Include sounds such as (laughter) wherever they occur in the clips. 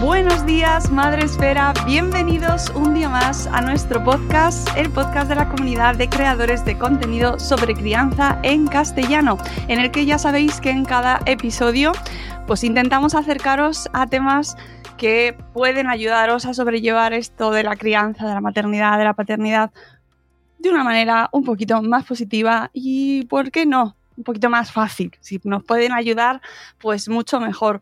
Buenos días, Madre Esfera. Bienvenidos un día más a nuestro podcast, el podcast de la comunidad de creadores de contenido sobre crianza en castellano, en el que ya sabéis que en cada episodio pues intentamos acercaros a temas que pueden ayudaros a sobrellevar esto de la crianza, de la maternidad, de la paternidad de una manera un poquito más positiva y, ¿por qué no? Un poquito más fácil. Si nos pueden ayudar, pues mucho mejor.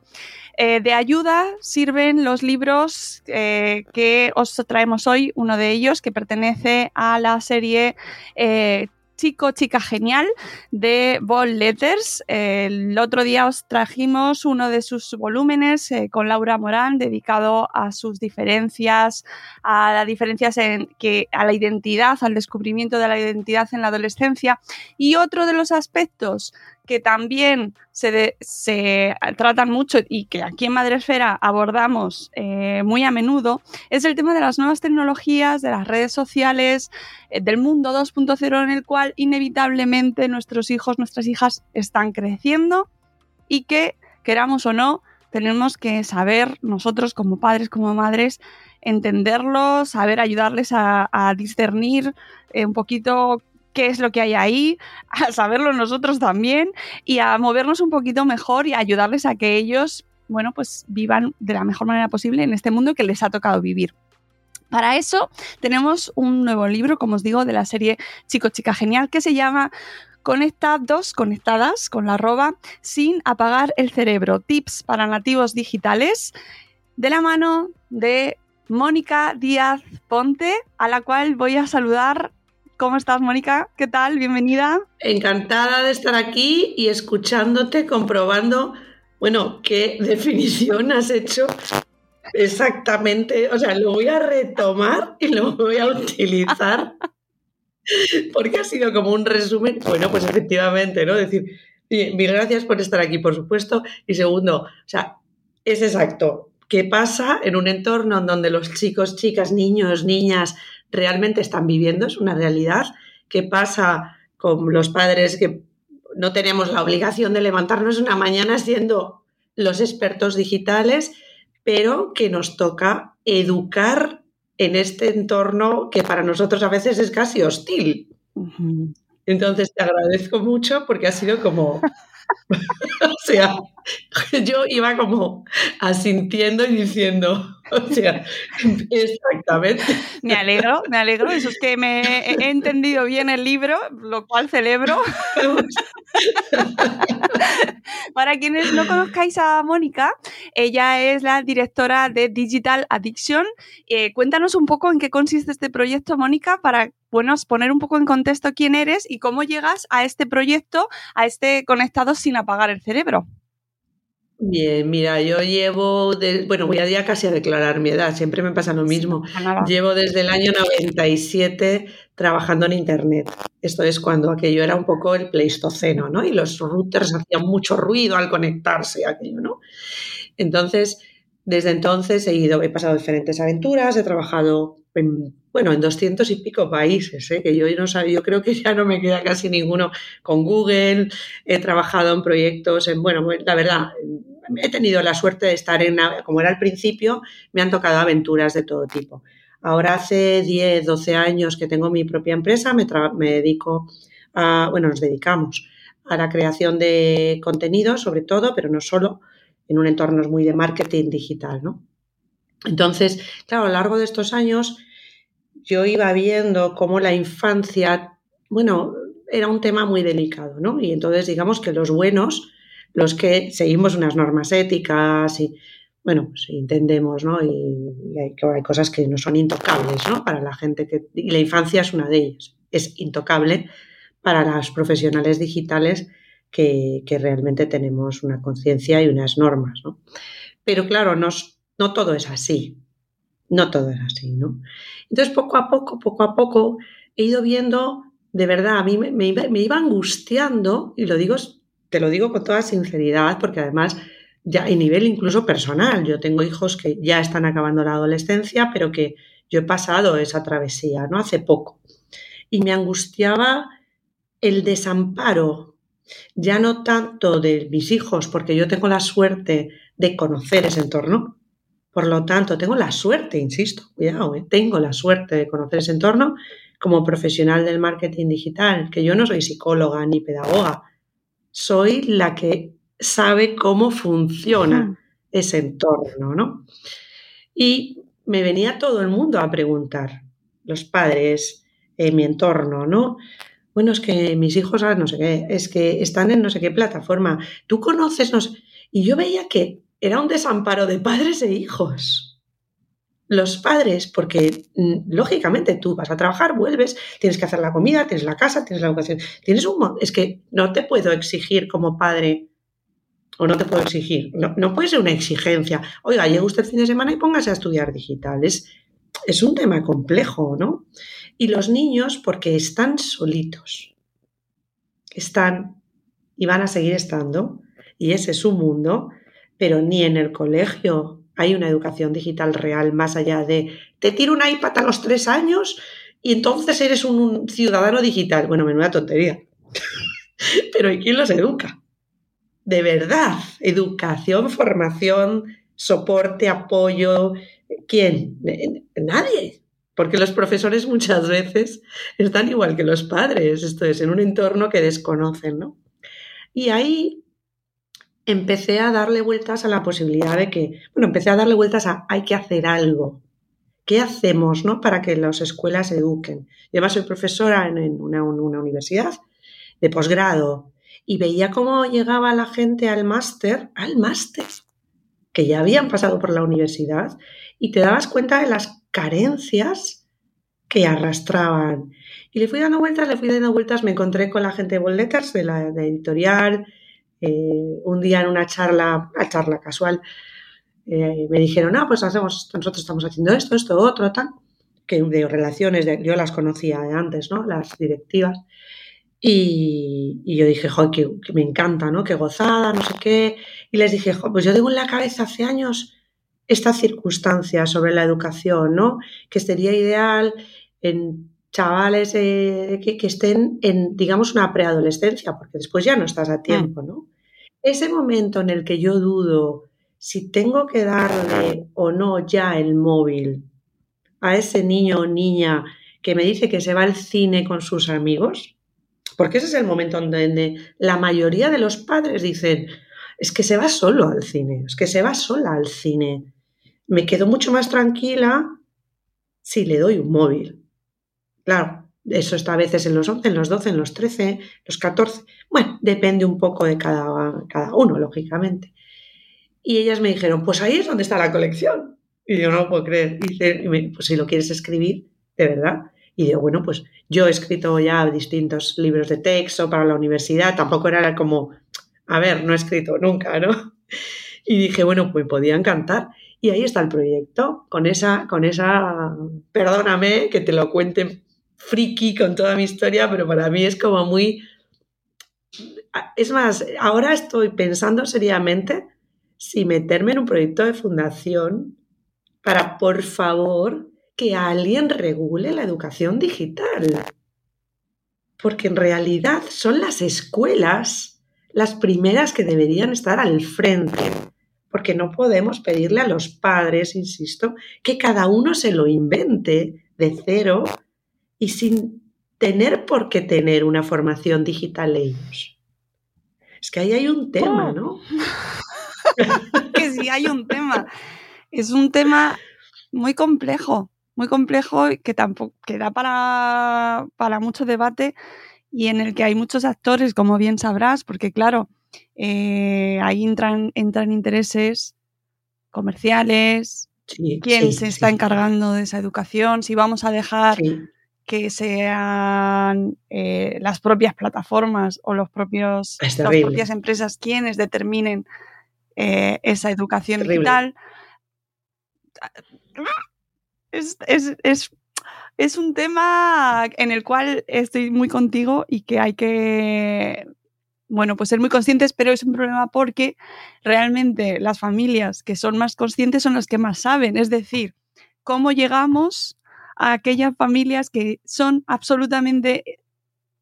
Eh, de ayuda sirven los libros eh, que os traemos hoy, uno de ellos que pertenece a la serie eh, Chico, Chica Genial de Ball Letters. El otro día os trajimos uno de sus volúmenes eh, con Laura Morán dedicado a sus diferencias, a las diferencias en que a la identidad, al descubrimiento de la identidad en la adolescencia y otro de los aspectos que también se, se, tratan mucho y que aquí en Madresfera abordamos eh, muy a menudo, es el tema de las nuevas tecnologías, de las redes sociales, eh, del mundo 2.0 en el cual inevitablemente nuestros hijos, nuestras hijas están creciendo y que, queramos o no, tenemos que saber nosotros como padres, como madres, entenderlos, saber ayudarles a, a discernir eh, un poquito qué es lo que hay ahí, a saberlo nosotros también y a movernos un poquito mejor y a ayudarles a que ellos, bueno, pues vivan de la mejor manera posible en este mundo que les ha tocado vivir. Para eso tenemos un nuevo libro, como os digo, de la serie Chico Chica Genial, que se llama Conectados, conectadas con la arroba, sin apagar el cerebro. Tips para nativos digitales, de la mano de Mónica Díaz Ponte, a la cual voy a saludar ¿Cómo estás, Mónica? ¿Qué tal? Bienvenida. Encantada de estar aquí y escuchándote, comprobando, bueno, qué (laughs) definición has hecho exactamente. O sea, lo voy a retomar y lo voy a utilizar (laughs) porque ha sido como un resumen. Bueno, pues efectivamente, ¿no? Decir, mil gracias por estar aquí, por supuesto. Y segundo, o sea, es exacto. ¿Qué pasa en un entorno en donde los chicos, chicas, niños, niñas realmente están viviendo? Es una realidad. ¿Qué pasa con los padres que no tenemos la obligación de levantarnos una mañana siendo los expertos digitales, pero que nos toca educar en este entorno que para nosotros a veces es casi hostil? Entonces te agradezco mucho porque ha sido como (laughs) o sea, yo iba como asintiendo y diciendo, (laughs) o sea, exactamente. Me alegro, me alegro. Eso es que me he entendido bien el libro, lo cual celebro. (laughs) Para quienes no conozcáis a Mónica, ella es la directora de Digital Addiction. Eh, cuéntanos un poco en qué consiste este proyecto, Mónica, para bueno, poner un poco en contexto quién eres y cómo llegas a este proyecto, a este conectado sin apagar el cerebro. Bien, mira, yo llevo, bueno, voy a ya casi a declarar mi edad, siempre me pasa lo mismo. llevo desde el año 97 trabajando en Internet. Esto es cuando aquello era un poco el pleistoceno, ¿no? Y los routers hacían mucho ruido al conectarse, aquello, ¿no? Entonces, desde entonces he ido, he pasado diferentes aventuras, he trabajado en bueno, en doscientos y pico países, ¿eh? que yo no sabía, yo creo que ya no me queda casi ninguno con Google, he trabajado en proyectos, en, bueno, pues, la verdad, he tenido la suerte de estar en, como era al principio, me han tocado aventuras de todo tipo. Ahora hace 10, 12 años que tengo mi propia empresa, me, me dedico a, bueno, nos dedicamos a la creación de contenido, sobre todo, pero no solo, en un entorno muy de marketing digital, ¿no? Entonces, claro, a lo largo de estos años yo iba viendo cómo la infancia, bueno, era un tema muy delicado, ¿no? Y entonces digamos que los buenos, los que seguimos unas normas éticas y, bueno, pues entendemos, ¿no? Y, hay, hay, cosas que no son intocables, ¿no? Para la gente que... Y la infancia es una de ellas. Es intocable para las profesionales digitales que, que realmente tenemos una conciencia y unas normas, ¿no? Pero claro, no todo es así. No todo es así, ¿no? Entonces, poco a poco, poco a poco, he ido viendo, de verdad, a mí me, me, iba angustiando, y lo digo, te lo digo con toda sinceridad, porque además, ya a nivel incluso personal, yo tengo hijos que ya están acabando la adolescencia, pero que yo he pasado esa travesía, ¿no? Hace poco. Y me angustiaba el desamparo, ya no tanto de mis hijos, porque yo tengo la suerte de conocer ese entorno, por lo tanto, tengo la suerte, insisto, cuidado, ¿eh? tengo la suerte de conocer ese entorno como profesional del marketing digital, que yo no soy psicóloga ni pedagoga, soy la que sabe cómo funciona ese entorno, ¿no? Y me venía todo el mundo a preguntar, los padres, en mi entorno, ¿no? Bueno, es que mis hijos, ah, no sé qué, es que están en no sé qué plataforma, tú conoces, no sé... Y yo veía que era un desamparo de padres e hijos. Los padres, porque mm, lógicamente tú vas a trabajar, vuelves, tienes que hacer la comida, tienes la casa, tienes la educación, tienes un... Es que no te puedo exigir como padre, o no te puedo exigir, no, no puede ser una exigencia. Oiga, llegue usted el fin de semana y póngase a estudiar digitales. Es un tema complejo, ¿no? Y los niños, porque están solitos, están y van a seguir estando, y ese es su mundo, pero ni en el colegio hay una educación digital real más allá de te tiro un iPad a los tres años y entonces eres un, ciudadano digital. Bueno, menuda tontería. (laughs) pero ¿y quién los educa? De verdad, educación, formación, soporte, apoyo. ¿Quién? Nadie. Porque los profesores muchas veces están igual que los padres, esto es, en un entorno que desconocen, ¿no? Y ahí empecé a darle vueltas a la posibilidad de que, bueno, empecé a darle vueltas a hay que hacer algo. ¿Qué hacemos ¿no? para que las escuelas eduquen? Yo además soy profesora en, una, universidad de posgrado y veía cómo llegaba la gente al máster, al máster, que ya habían pasado por la universidad, y te dabas cuenta de las carencias que arrastraban. Y le fui dando vueltas, le fui dando vueltas, me encontré con la gente de Bolletters, de la editorial, eh, un día en una charla, una charla casual, eh, me dijeron, ah, pues hacemos, nosotros estamos haciendo esto, esto, otro, tal, que de relaciones, yo las conocía de antes, ¿no? Las directivas. Y, yo dije, joder, que, me encanta, ¿no? Qué gozada, no sé qué. Y les dije, pues yo tengo en la cabeza hace años esta circunstancia sobre la educación, ¿no? Que sería ideal en chavales eh, que, estén en, digamos, una preadolescencia, porque después ya no estás a tiempo, ¿no? Ese momento en el que yo dudo si tengo que darle o no ya el móvil a ese niño o niña que me dice que se va al cine con sus amigos, porque ese es el momento donde la mayoría de los padres dicen, es que se va solo al cine, es que se va sola al cine. Me quedo mucho más tranquila si le doy un móvil. Claro, eso está a veces en los 11, en los 12, en los 13, los 14. Bueno, depende un poco de cada, cada uno, lógicamente. Y ellas me dijeron, pues ahí es donde está la colección. Y yo no puedo creer. Y pues si lo quieres escribir, de verdad. Y digo, bueno, pues yo he escrito ya distintos libros de texto para la universidad, tampoco era como, a ver, no he escrito nunca, ¿no? Y dije, bueno, pues podían cantar. Y ahí está el proyecto, con esa, con esa, perdóname que te lo cuente friki con toda mi historia, pero para mí es como muy... Es más, ahora estoy pensando seriamente si meterme en un proyecto de fundación para, por favor, que alguien regule la educación digital. Porque en realidad son las escuelas las primeras que deberían estar al frente. Porque no podemos pedirle a los padres, insisto, que cada uno se lo invente de cero y sin tener por qué tener una formación digital ellos. Es que ahí hay un tema, ¿no? (laughs) que sí hay un tema. Es un tema muy complejo, muy complejo y que tampoco que da para, para mucho debate y en el que hay muchos actores, como bien sabrás, porque claro, eh, ahí entran, entran intereses comerciales, quién se está encargando de esa educación, si vamos a dejar que sean eh, las propias plataformas o los propios, las propias empresas quienes determinen eh, esa educación digital. Es, es, un tema en el cual estoy muy contigo y que hay que, bueno, pues ser muy conscientes, pero es un problema porque realmente las familias que son más conscientes son las que más saben. Es decir, cómo llegamos a aquellas familias que son absolutamente,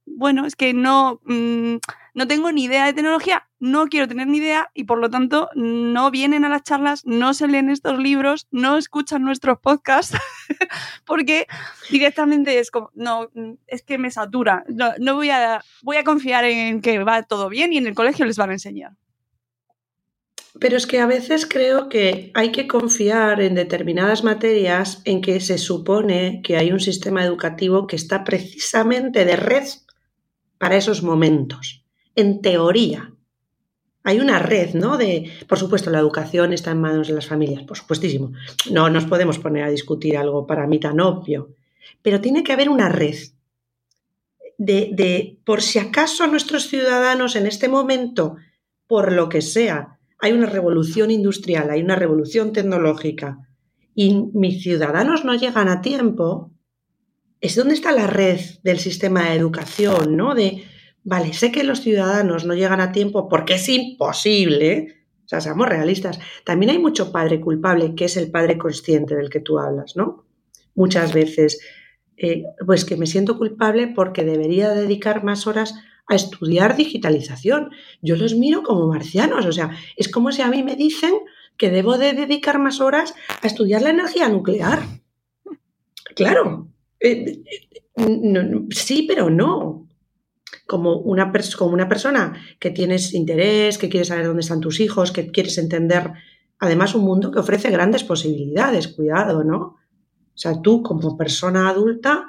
bueno, es que no, mm, no tengo ni idea de tecnología, no quiero tener ni idea y por lo tanto no vienen a las charlas, no se leen estos libros, no escuchan nuestros podcasts, (laughs) porque directamente es como, no, es que me satura, no, no voy, a, voy a confiar en que va todo bien y en el colegio les van a enseñar. Pero es que a veces creo que hay que confiar en determinadas materias en que se supone que hay un sistema educativo que está precisamente de red para esos momentos. En teoría. Hay una red, ¿no? De, por supuesto, la educación está en manos de las familias, por supuestísimo. No nos podemos poner a discutir algo para mí tan obvio. Pero tiene que haber una red de, de por si acaso nuestros ciudadanos en este momento, por lo que sea, hay una revolución industrial, hay una revolución tecnológica y mis ciudadanos no llegan a tiempo, es donde está la red del sistema de educación, ¿no? De, vale, sé que los ciudadanos no llegan a tiempo porque es imposible, o sea, seamos realistas. También hay mucho padre culpable, que es el padre consciente del que tú hablas, ¿no? Muchas veces, eh, pues que me siento culpable porque debería dedicar más horas a estudiar digitalización. Yo los miro como marcianos, o sea, es como si a mí me dicen que debo de dedicar más horas a estudiar la energía nuclear. Claro, eh, sí, pero no. Como una, como una persona que tienes interés, que quieres saber dónde están tus hijos, que quieres entender, además, un mundo que ofrece grandes posibilidades, cuidado, ¿no? O sea, tú como persona adulta,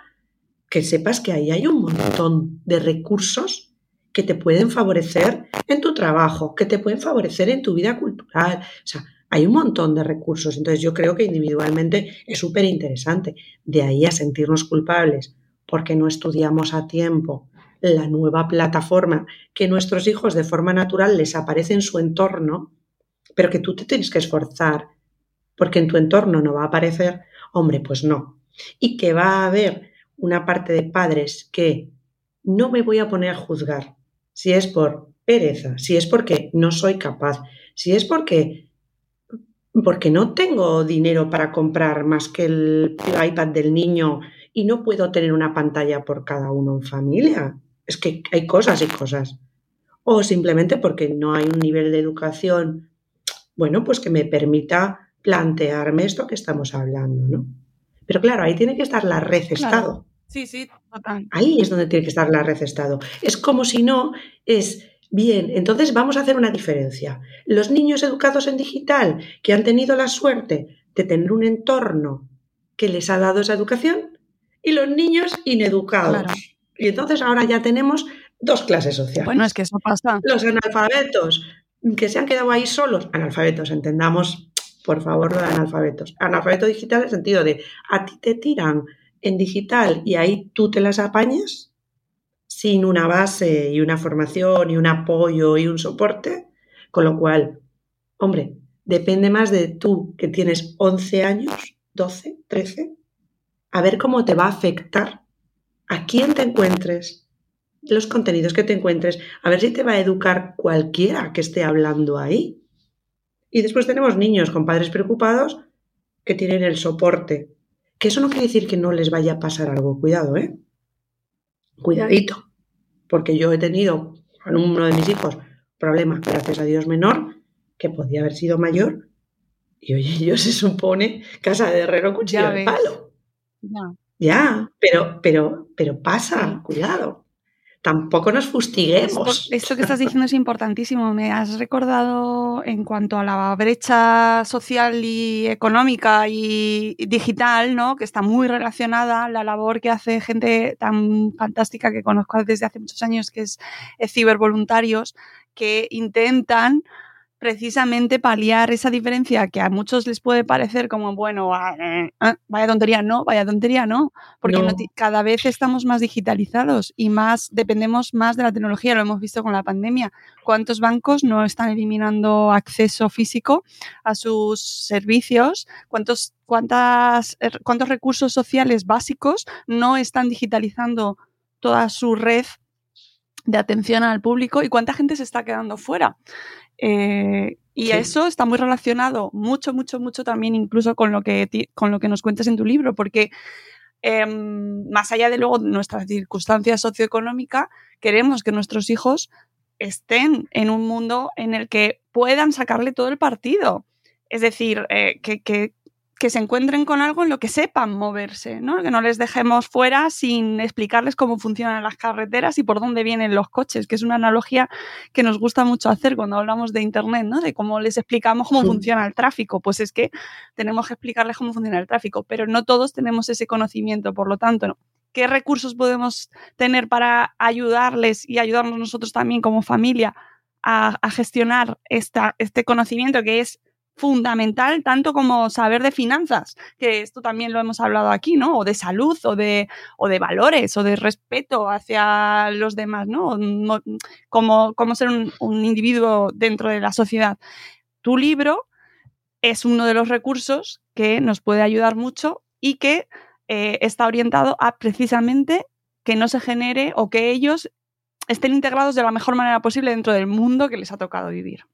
que sepas que ahí hay un montón de recursos que te pueden favorecer en tu trabajo, que te pueden favorecer en tu vida cultural. O sea, hay un montón de recursos. Entonces yo creo que individualmente es súper interesante. De ahí a sentirnos culpables porque no estudiamos a tiempo la nueva plataforma que nuestros hijos de forma natural les aparece en su entorno, pero que tú te tienes que esforzar porque en tu entorno no va a aparecer, hombre, pues no. Y que va a haber una parte de padres que no me voy a poner a juzgar, si es por pereza, si es porque no soy capaz, si es porque porque no tengo dinero para comprar más que el iPad del niño y no puedo tener una pantalla por cada uno en familia. Es que hay cosas y cosas. O simplemente porque no hay un nivel de educación, bueno, pues que me permita plantearme esto que estamos hablando, ¿no? Pero claro, ahí tiene que estar la red Estado. Sí, sí, total. Ahí es donde tiene que estar la red Estado. Es como si no es, bien, entonces vamos a hacer una diferencia. Los niños educados en digital que han tenido la suerte de tener un entorno que les ha dado esa educación y los niños ineducados. Y entonces ahora ya tenemos dos clases sociales. Bueno, es que eso pasa. Los analfabetos que se han quedado ahí solos, analfabetos, entendamos, por favor, de analfabetos. Analfabeto digital en el sentido de a ti te tiran en digital y ahí tú te las apañas sin una base y una formación y un apoyo y un soporte, con lo cual, hombre, depende más de tú que tienes 11 años, 12, 13, a ver cómo te va a afectar a quién te encuentres, los contenidos que te encuentres, a ver si te va a educar cualquiera que esté hablando ahí. Y después tenemos niños con padres preocupados que tienen el soporte Que eso no quiere decir que no les vaya a pasar algo. Cuidado, ¿eh? Cuidadito. Porque yo he tenido con uno de mis hijos problema, gracias a Dios menor, que podía haber sido mayor. Y oye, (laughs) yo se supone casa de herrero cuchillo de palo. Ya. Ya, pero, pero, pero pasa, cuidado. Tampoco nos fustiguemos. Esto, que estás (laughs) diciendo es importantísimo. Me has recordado en cuanto a la brecha social y económica y digital, ¿no? Que está muy relacionada la labor que hace gente tan fantástica que conozco desde hace muchos años, que es, es cibervoluntarios, que intentan precisamente paliar esa diferencia que a muchos les puede parecer como, bueno, ah, eh, ah, vaya tontería, no, vaya tontería, no, porque cada vez estamos más digitalizados y más dependemos más de la tecnología, lo hemos visto con la pandemia. ¿Cuántos bancos no están eliminando acceso físico a sus servicios? ¿Cuántos, cuántas, er, ¿Cuántos recursos sociales básicos no están digitalizando toda su red de atención al público y cuánta gente se está quedando fuera. Eh, y eso está muy relacionado mucho, mucho, mucho también incluso con lo que, con lo que nos cuentas en tu libro, porque em, más allá de luego nuestra circunstancia socioeconómica, queremos que nuestros hijos estén en un mundo en el que puedan sacarle todo el partido. Es decir, eh, que, que, que se encuentren con algo en lo que sepan moverse, ¿no? Que no les dejemos fuera sin explicarles cómo funcionan las carreteras y por dónde vienen los coches, que es una analogía que nos gusta mucho hacer cuando hablamos de Internet, ¿no? De cómo les explicamos cómo funciona el tráfico. Pues es que tenemos que explicarles cómo funciona el tráfico, pero no todos tenemos ese conocimiento, por lo tanto, ¿qué recursos podemos tener para ayudarles y ayudarnos nosotros también como familia a, a gestionar esta, este conocimiento que es fundamental, tanto como saber de finanzas, que esto también lo hemos hablado aquí, ¿no? O de salud, o de, o de valores, o de respeto hacia los demás, ¿no? Como, como ser un, individuo dentro de la sociedad. Tu libro es uno de los recursos que nos puede ayudar mucho y que eh, está orientado a precisamente que no se genere o que ellos estén integrados de la mejor manera posible dentro del mundo que les ha tocado vivir.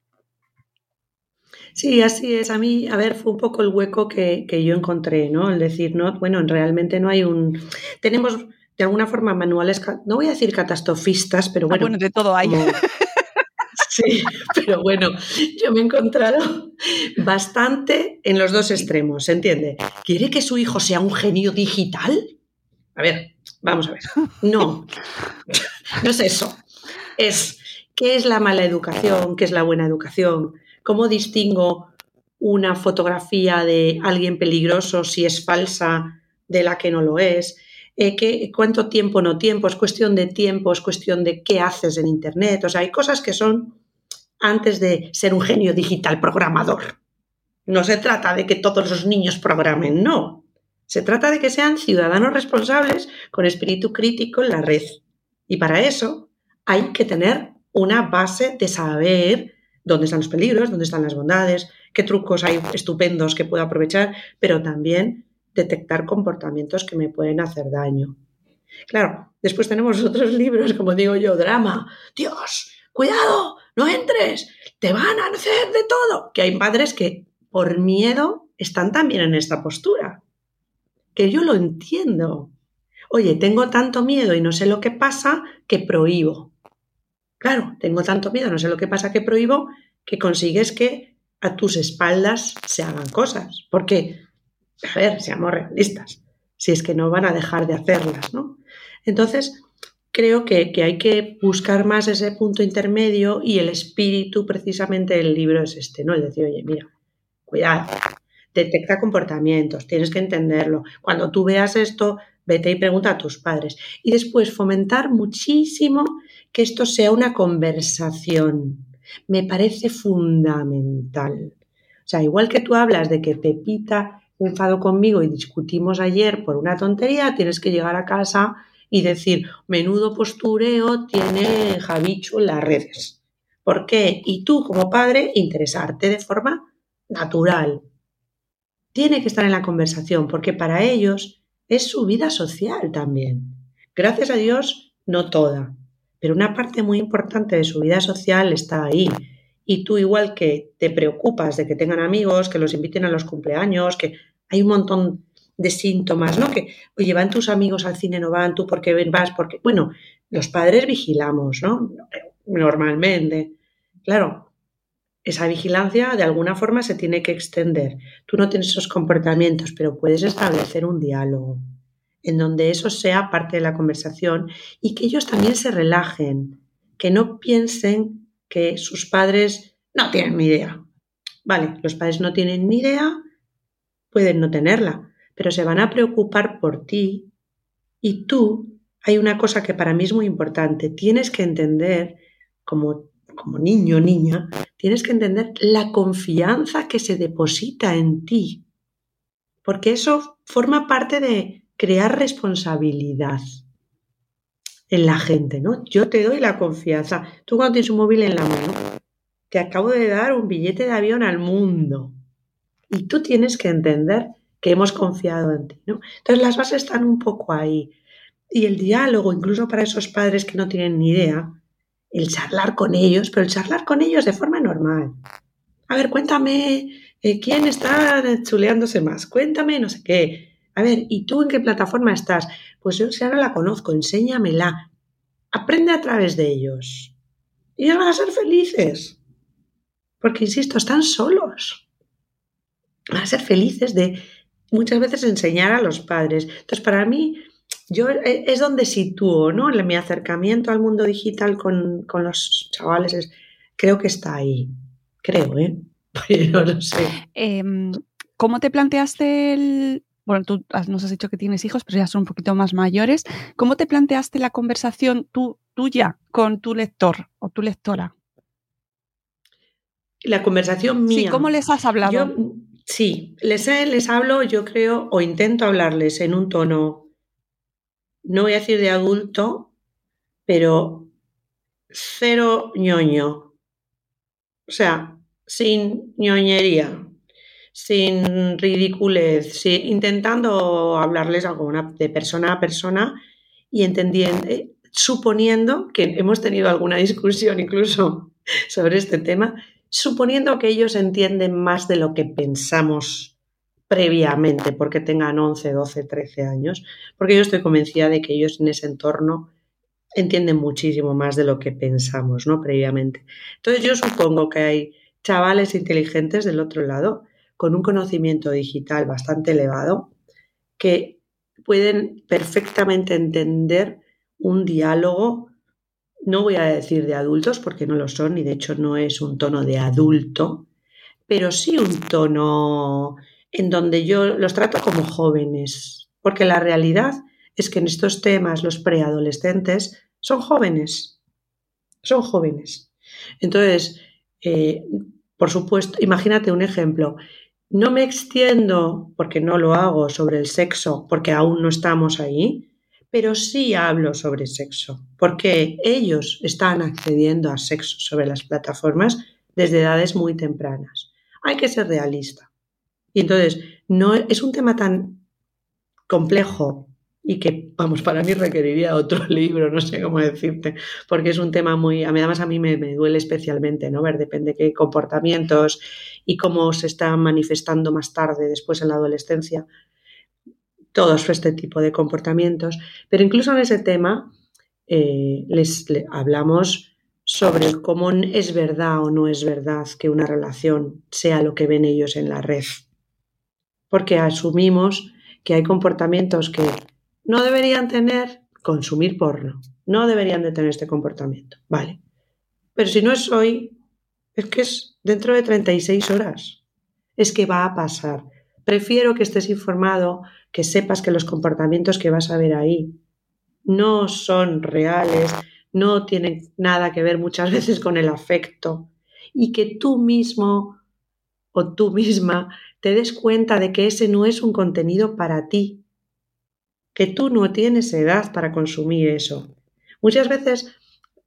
Sí, así es. A mí, a ver, fue un poco el hueco que, yo encontré, ¿no? El decir, no, bueno, realmente no hay un. Tenemos de alguna forma manuales, no voy a decir catastrofistas, pero ah, bueno. bueno, de todo hay. (laughs) Sí, pero bueno, yo me he encontrado bastante en los dos extremos, ¿se entiende? ¿Quiere que su hijo sea un genio digital? A ver, vamos a ver. No, (laughs) no es eso. Es qué es la mala educación, qué es la buena educación, ¿Cómo distingo una fotografía de alguien peligroso si es falsa de la que no lo es? Eh, ¿qué, ¿Cuánto tiempo no tiempo? Es cuestión de tiempo, es cuestión de qué haces en Internet. O sea, hay cosas que son antes de ser un genio digital programador. No se trata de que todos los niños programen, no. Se trata de que sean ciudadanos responsables con espíritu crítico en la red. Y para eso hay que tener una base de saber dónde están los peligros, dónde están las bondades, qué trucos hay estupendos que puedo aprovechar, pero también detectar comportamientos que me pueden hacer daño. Claro, después tenemos (laughs) otros libros, como digo yo, drama. Dios, cuidado, no entres, te van a hacer de todo. Que hay padres que por miedo están también en esta postura. Que yo lo entiendo. Oye, tengo tanto miedo y no sé lo que pasa que prohíbo. Claro, tengo tanto miedo, no sé lo que pasa que prohíbo, que consigues que a tus espaldas se hagan cosas. Porque, a ver, seamos realistas, si es que no van a dejar de hacerlas, ¿no? Entonces, creo que, hay que buscar más ese punto intermedio y el espíritu precisamente del libro es este, ¿no? El decir, oye, mira, cuidado, detecta comportamientos, tienes que entenderlo. Cuando tú veas esto, vete y pregunta a tus padres. Y después fomentar muchísimo que esto sea una conversación. Me parece fundamental. O sea, igual que tú hablas de que Pepita enfadó conmigo y discutimos ayer por una tontería, tienes que llegar a casa y decir, menudo postureo tiene Javichu en las redes. ¿Por qué? Y tú como padre interesarte de forma natural. Tiene que estar en la conversación porque para ellos es su vida social también. Gracias a Dios, no toda, pero una parte muy importante de su vida social está ahí. Y tú igual que te preocupas de que tengan amigos, que los inviten a los cumpleaños, que hay un montón de síntomas, ¿no? Que, oye, van tus amigos al cine, no van, tú porque vas, porque. Bueno, los padres vigilamos, ¿no? Normalmente. Claro, esa vigilancia de alguna forma se tiene que extender. Tú no tienes esos comportamientos, pero puedes establecer un diálogo en donde eso sea parte de la conversación y que ellos también se relajen, que no piensen que sus padres no tienen ni idea. Vale, los padres no tienen ni idea, pueden no tenerla, pero se van a preocupar por ti y tú, hay una cosa que para mí es muy importante, tienes que entender como, como niño niña, tienes que entender la confianza que se deposita en ti, porque eso forma parte de crear responsabilidad en la gente, ¿no? Yo te doy la confianza. Tú cuando tienes un móvil en la mano, te acabo de dar un billete de avión al mundo. Y tú tienes que entender que hemos confiado en ti, ¿no? Entonces las bases están un poco ahí. Y el diálogo, incluso para esos padres que no tienen ni idea, el charlar con ellos, pero el charlar con ellos de forma normal. A ver, cuéntame eh, quién está chuleándose más, cuéntame no sé qué. A ver, ¿y tú en qué plataforma estás? Pues yo si no la conozco, enséñamela. Aprende a través de ellos. Y ellos van a ser felices. Porque, insisto, están solos. Van a ser felices de muchas veces enseñar a los padres. Entonces, para mí, yo eh, es donde sitúo, ¿no? Mi acercamiento al mundo digital con, los chavales creo que está ahí. Creo, ¿eh? (laughs) Pero no sé. Em, ¿Cómo te planteaste el, bueno, tú nos has dicho que tienes hijos, pero ya son un poquito más mayores. ¿Cómo te planteaste la conversación tú, tuya con tu lector o tu lectora? La conversación mía. Sí, ¿cómo les has hablado? sí, les, les hablo, yo creo, o intento hablarles en un tono, no voy a decir de adulto, pero cero ñoño. O sea, sin ñoñería sin ridiculez, intentando hablarles algo de persona a persona y entendiendo, eh, suponiendo que hemos tenido alguna discusión incluso (laughs) sobre este tema, suponiendo que ellos entienden más de lo que pensamos previamente, porque tengan 11, 12, 13 años, porque yo estoy convencida de que ellos en ese entorno entienden muchísimo más de lo que pensamos, ¿no? Previamente. Entonces yo supongo que hay chavales inteligentes del otro lado con un conocimiento digital bastante elevado que pueden perfectamente entender un diálogo, no voy a decir de adultos porque no lo son y de hecho no es un tono de adulto, pero sí un tono en donde yo los trato como jóvenes, porque la realidad es que en estos temas los preadolescentes son jóvenes, son jóvenes. Entonces, eh, por supuesto, imagínate un ejemplo, no me extiendo, porque no lo hago, sobre el sexo, porque aún no estamos ahí, pero sí hablo sobre sexo, porque ellos están accediendo a sexo sobre las plataformas desde edades muy tempranas. Hay que ser realista. Y entonces, no es un tema tan complejo y que, vamos, para mí requeriría otro (laughs) libro, no sé cómo decirte, porque es un tema muy, además a mí me, me duele especialmente, ¿no? Ver, depende qué comportamientos y cómo se están manifestando más tarde, después en la adolescencia, todos este tipo de comportamientos. Pero incluso en ese tema eh, les, hablamos sobre cómo es verdad o no es verdad que una relación sea lo que ven ellos en la red. Porque asumimos que hay comportamientos que no deberían tener consumir porno. No deberían de tener este comportamiento. Vale. Pero si no es hoy, es que es dentro de 36 horas. Es que va a pasar. Prefiero que estés informado, que sepas que los comportamientos que vas a ver ahí no son reales, no tienen nada que ver muchas (laughs) veces con el afecto y que tú mismo o tú misma te des cuenta de que ese no es un contenido para ti, que tú no tienes edad para consumir eso. Muchas veces,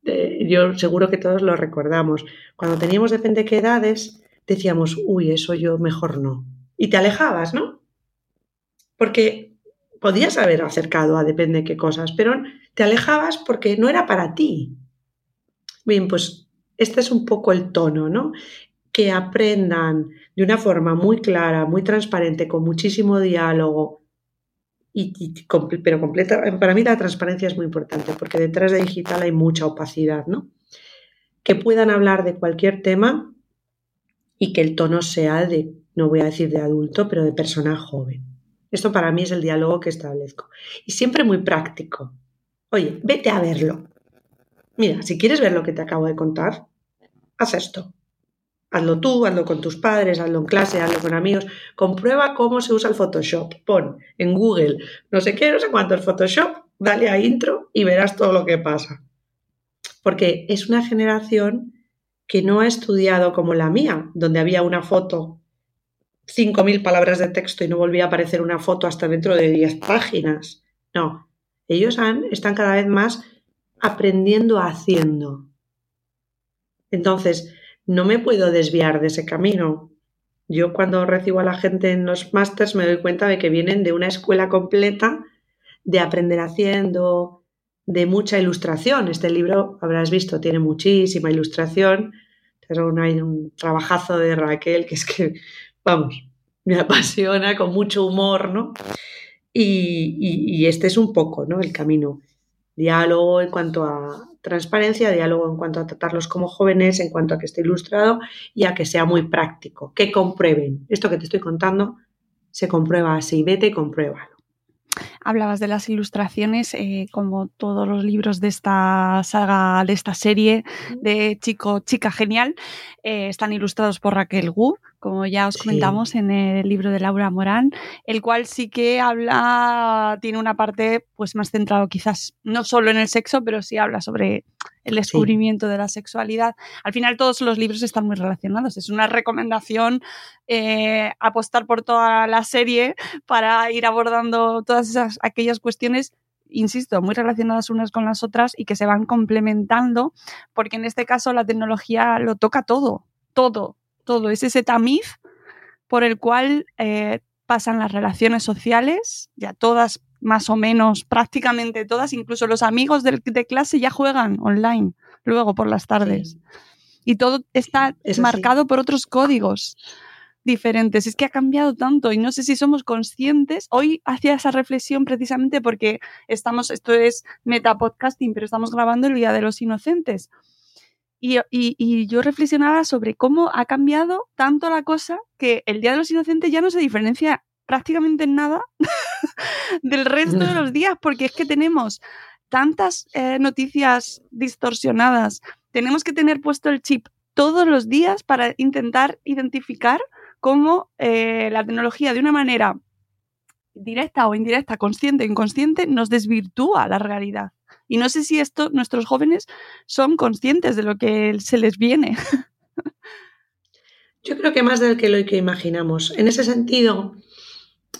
eh, yo seguro que todos lo recordamos, cuando teníamos depende de qué edades, decíamos, uy, eso yo mejor no. Y te alejabas, ¿no? Porque podías haber acercado a depende de qué cosas, pero te alejabas porque no era para ti. Bien, pues este es un poco el tono, ¿no? Que aprendan de una forma muy clara, muy transparente, con muchísimo diálogo, pero completa. Para mí la transparencia es muy importante porque detrás de digital hay mucha opacidad, ¿no? Que puedan hablar de cualquier tema y que el tono sea de, no voy a decir de adulto, pero de persona joven. Esto para mí es el diálogo que establezco. Y siempre muy práctico. Oye, vete a verlo. Mira, si quieres ver lo que te acabo de contar, haz esto. Hazlo tú, hazlo con tus padres, hazlo en clase, hazlo con amigos. Comprueba cómo se usa el Photoshop. Pon en Google no sé qué, no sé cuánto el Photoshop, dale a intro y verás todo lo que pasa. Porque es una generación que no ha estudiado como la mía, donde había una foto, 5.000 palabras de texto y no volvía a aparecer una foto hasta dentro de 10 páginas. No, ellos han, están cada vez más aprendiendo haciendo. Entonces, no me puedo desviar de ese camino. Yo cuando recibo a la gente en los másters me doy cuenta de que vienen de una escuela completa de aprender haciendo, de mucha ilustración. Este libro, habrás visto, tiene muchísima ilustración. Es un, un trabajazo de Raquel que es que, vamos, me apasiona con mucho humor, ¿no? Y, y este es un poco, ¿no? El camino. Diálogo en cuanto a transparencia, diálogo en cuanto a tratarlos como jóvenes, en cuanto a que esté ilustrado y a que sea muy práctico, que comprueben. Esto que te estoy contando se comprueba así, vete y compruébalo. Hablabas de las ilustraciones, eh, como todos los libros de esta saga, de esta serie de Chico, Chica Genial, eh, están ilustrados por Raquel Gu, como ya os comentamos en el libro de Laura Morán, el cual sí que habla, tiene una parte pues más centrado quizás no solo en el sexo, pero sí habla sobre el descubrimiento de la sexualidad. Al final todos los libros están muy relacionados. Es una recomendación eh, apostar por toda la serie para ir abordando todas esas aquellas cuestiones insisto, muy relacionadas unas con las otras y que se van complementando, porque en este caso la tecnología lo toca todo, todo, todo. Es ese tamiz por el cual eh, pasan las relaciones sociales, ya todas más o menos, prácticamente todas, incluso los amigos de, clase ya juegan online luego por las tardes. Y todo está marcado por otros códigos diferentes. Es que ha cambiado tanto y no sé si somos conscientes. Hoy hacía esa reflexión precisamente porque estamos, esto es meta podcasting, pero estamos grabando el Día de los Inocentes. Y, y, yo reflexionaba sobre cómo ha cambiado tanto la cosa que el Día de los Inocentes ya no se diferencia prácticamente en nada (laughs) del resto de los días, porque es que tenemos tantas eh, noticias distorsionadas, tenemos que tener puesto el chip todos los días para intentar identificar cómo eh, la tecnología de una manera directa o indirecta, consciente o inconsciente, nos desvirtúa la realidad. Y no sé si esto nuestros jóvenes son conscientes de lo que se les viene. (laughs) Yo creo que más del que lo que imaginamos. En ese sentido,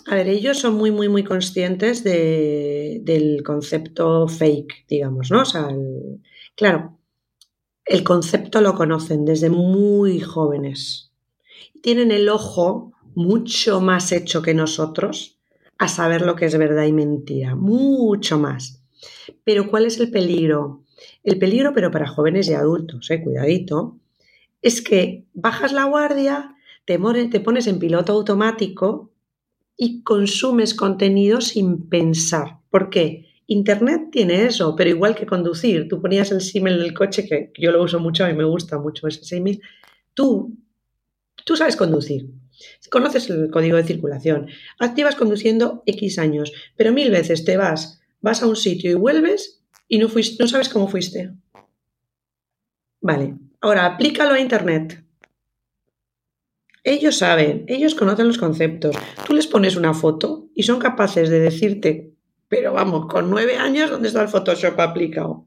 a ver, ellos son muy, muy, muy conscientes del concepto fake, digamos, ¿no? O sea, claro, el concepto lo conocen desde muy jóvenes. Tienen el ojo mucho más hecho que nosotros a saber lo que es verdad y mentira, mucho más. Pero ¿cuál es el peligro? El peligro, pero para jóvenes y adultos, eh, cuidadito, es que bajas la guardia, te, te pones en piloto automático y consumes contenido sin pensar. ¿Por qué? Internet tiene eso, pero igual que conducir, tú ponías el símil del coche, que yo lo uso mucho, a mí me gusta mucho ese símil, tú, tú sabes conducir, conoces el código de circulación, activas conduciendo X años, pero mil veces te vas, vas a un sitio y vuelves y no, fuiste, no sabes cómo fuiste. Vale, ahora aplícalo a Internet. Ellos saben, ellos conocen los conceptos. Tú les pones una foto y son capaces de decirte, pero vamos, con nueve años, ¿dónde está el Photoshop aplicado?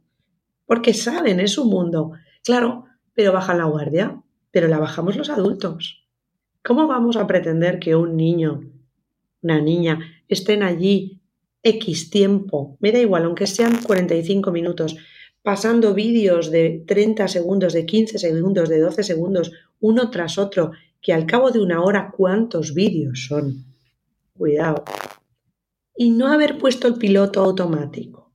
Porque saben, es su mundo. Claro, pero bajan la guardia, pero la bajamos los adultos. ¿Cómo vamos a pretender que un niño, una niña, estén allí X tiempo, me da igual, aunque sean 45 minutos, pasando vídeos de 30 segundos, de 15 segundos, de 12 segundos, uno tras otro, que al cabo de una hora cuántos vídeos son. Cuidado. Y no haber puesto el piloto automático.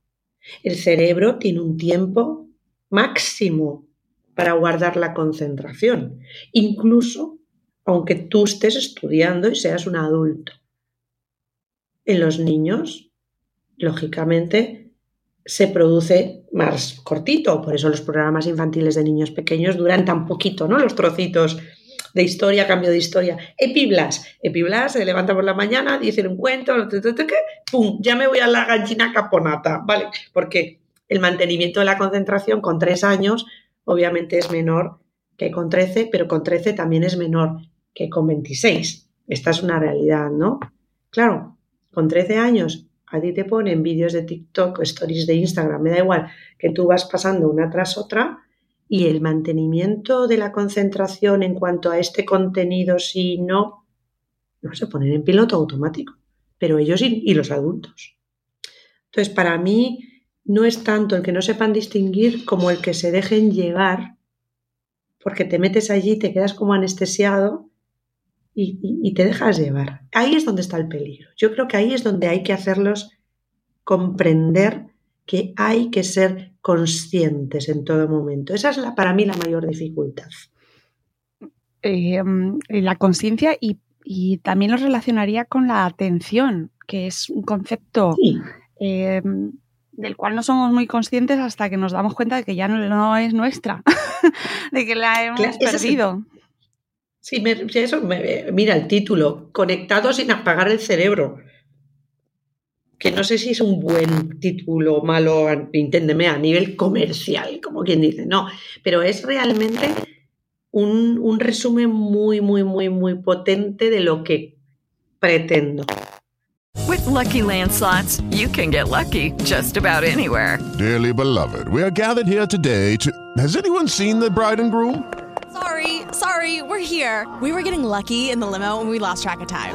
El cerebro tiene un tiempo máximo para guardar la concentración, incluso aunque tú estés estudiando y seas un adulto. En los niños lógicamente se produce más cortito. Por eso los programas infantiles de niños pequeños duran tan poquito, ¿no? Los trocitos de historia, cambio de historia. Epiblas. Epiblas se levanta por la mañana, dice un cuento, ¡pum! Ya me voy a la gallina caponata, ¿vale? Porque el mantenimiento de la concentración con tres años obviamente es menor que con 13, pero con 13 también es menor que con 26. Esta es una realidad, ¿no? Claro, con 13 años a ti te ponen vídeos de TikTok, stories de Instagram, me da igual, que tú vas pasando una tras otra y el mantenimiento de la concentración en cuanto a este contenido, si no, no se ponen en piloto automático, pero ellos y, los adultos. Entonces, para mí no es tanto el que no sepan distinguir como el que se dejen llevar, porque te metes allí, te quedas como anestesiado y, te dejas llevar. Ahí es donde está el peligro. Yo creo que ahí es donde hay que hacerlos comprender que hay que ser conscientes en todo momento. Esa es la, para mí la mayor dificultad. Em, la conciencia y, también lo relacionaría con la atención, que es un concepto em, del cual no somos muy conscientes hasta que nos damos cuenta de que ya no, es nuestra, (laughs) de que la hemos perdido. Sí, eso, mira el título, conectado sin apagar el cerebro. Que no sé si es un buen título malo, entiéndeme, a nivel comercial, como quien dice, no, pero es realmente un, un resumen muy, muy, muy, muy potente de lo que pretendo. With lucky landslots, you can get lucky just about anywhere. Dearly beloved, we are gathered here today to. Has anyone seen the bride and groom? Sorry, sorry, we're here. We were getting lucky in the limo and we lost track of time.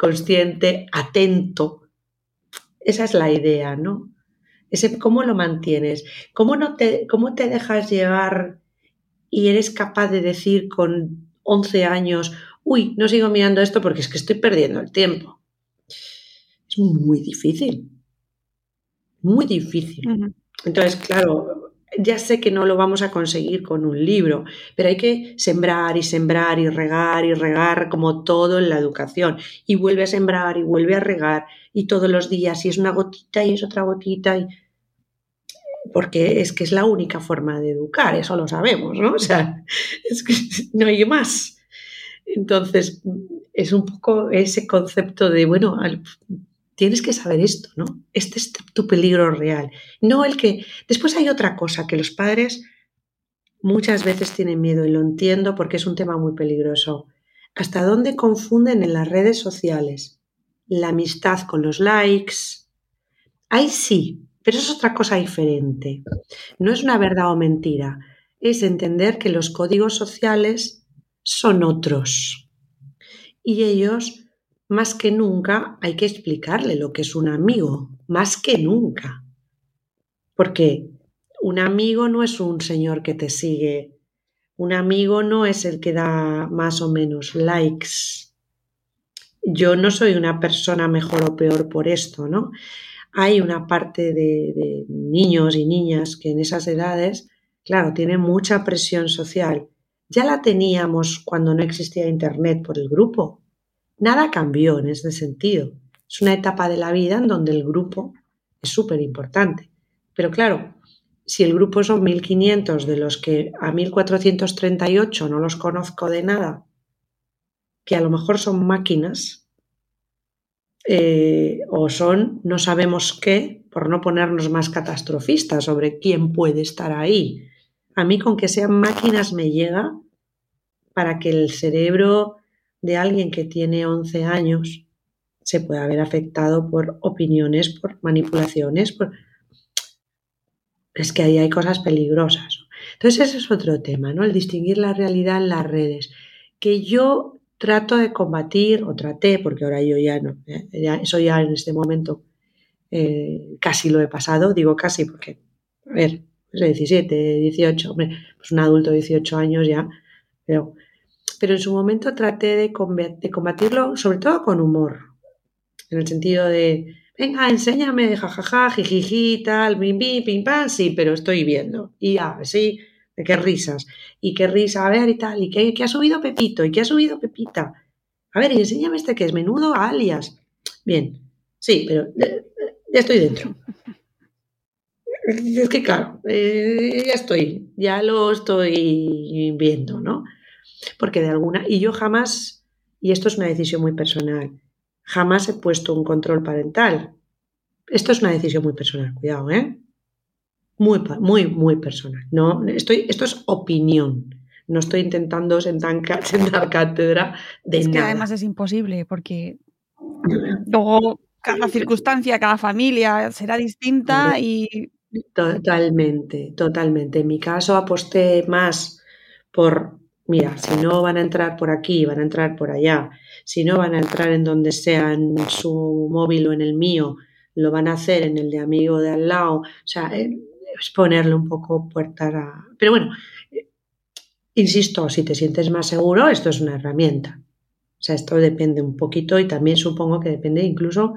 consciente, atento. Esa es la idea, ¿no? Ese, ¿Cómo lo mantienes? ¿Cómo, no te, ¿Cómo te dejas llevar y eres capaz de decir con 11 años, uy, no sigo mirando esto porque es que estoy perdiendo el tiempo? Es muy difícil, muy difícil. Entonces, claro, ya sé que no lo vamos a conseguir con un libro, pero hay que sembrar y sembrar y regar y regar como todo en la educación. Y vuelve a sembrar y vuelve a regar y todos los días y es una gotita y es otra gotita y porque es que es la única forma de educar, eso lo sabemos, ¿no? O sea, (laughs) es que no hay más. Entonces, es un poco ese concepto de, bueno, tienes que saber esto, ¿no? Este es tu peligro real. No el que... Después hay otra cosa, que los padres muchas veces tienen miedo y lo entiendo porque es un tema muy peligroso. ¿Hasta dónde confunden en las redes sociales la amistad con los likes? Ahí sí, pero es otra cosa diferente. No es una verdad o mentira, es entender que los códigos sociales son otros. Y ellos más que nunca hay que explicarle lo que es un amigo, más que nunca. Porque un amigo no es un señor que te sigue, un amigo no es el que da más o menos likes. Yo no soy una persona mejor o peor por esto, ¿no? Hay una parte de, niños y niñas que en esas edades, claro, tienen mucha presión social. Ya la teníamos cuando no existía Internet por el grupo, Nada cambió en ese sentido. Es una etapa de la vida en donde el grupo es súper importante. Pero claro, si el grupo son 1500 de los que a 1438 no los conozco de nada, que a lo mejor son máquinas, eh, o son no sabemos qué, por no ponernos más catastrofistas sobre quién puede estar ahí. A mí con que sean máquinas me llega para que el cerebro de alguien que tiene 11 años se pueda ver afectado por opiniones, por manipulaciones, por... es que ahí hay cosas peligrosas. Entonces ese es otro tema, ¿no? El distinguir la realidad en las redes, que yo trato de combatir, o traté, porque ahora yo ya no, ya, eso ya en este momento eh, casi lo he pasado, digo casi porque, a ver, 17, 18, hombre, pues un adulto de 18 años ya, pero, pero en su momento traté de, combatirlo sobre todo con humor, en el sentido de, venga, enséñame, jajaja, jijiji, tal, bim, bim, pim, pam, sí, pero estoy viendo. Y ya, sí, qué risas, y qué risa, a ver, y tal, y qué, ha subido Pepito, y qué ha subido Pepita. A ver, y enséñame este que es menudo alias. Bien, sí, pero eh, ya estoy dentro. Es que claro, eh, ya estoy, ya lo estoy viendo, ¿no? Porque de alguna, y yo jamás, y esto es una decisión muy personal, jamás he puesto un control parental. Esto es una decisión muy personal, cuidado, ¿eh? Muy, muy, muy personal. No, estoy, esto es opinión. No estoy intentando sentar, (laughs) sentar cátedra de es que además es imposible, porque (laughs) luego cada circunstancia, cada familia será distinta y Totalmente, totalmente. En mi caso aposté más por, mira, si no van a entrar por aquí, van a entrar por allá. Si no van a entrar en donde sea, en su móvil o en el mío, lo van a hacer en el de amigo de al lado. O sea, eh, es ponerle un poco puerta a... Pero bueno, insisto, si te sientes más seguro, esto es una herramienta. O sea, esto depende un poquito y también supongo que depende incluso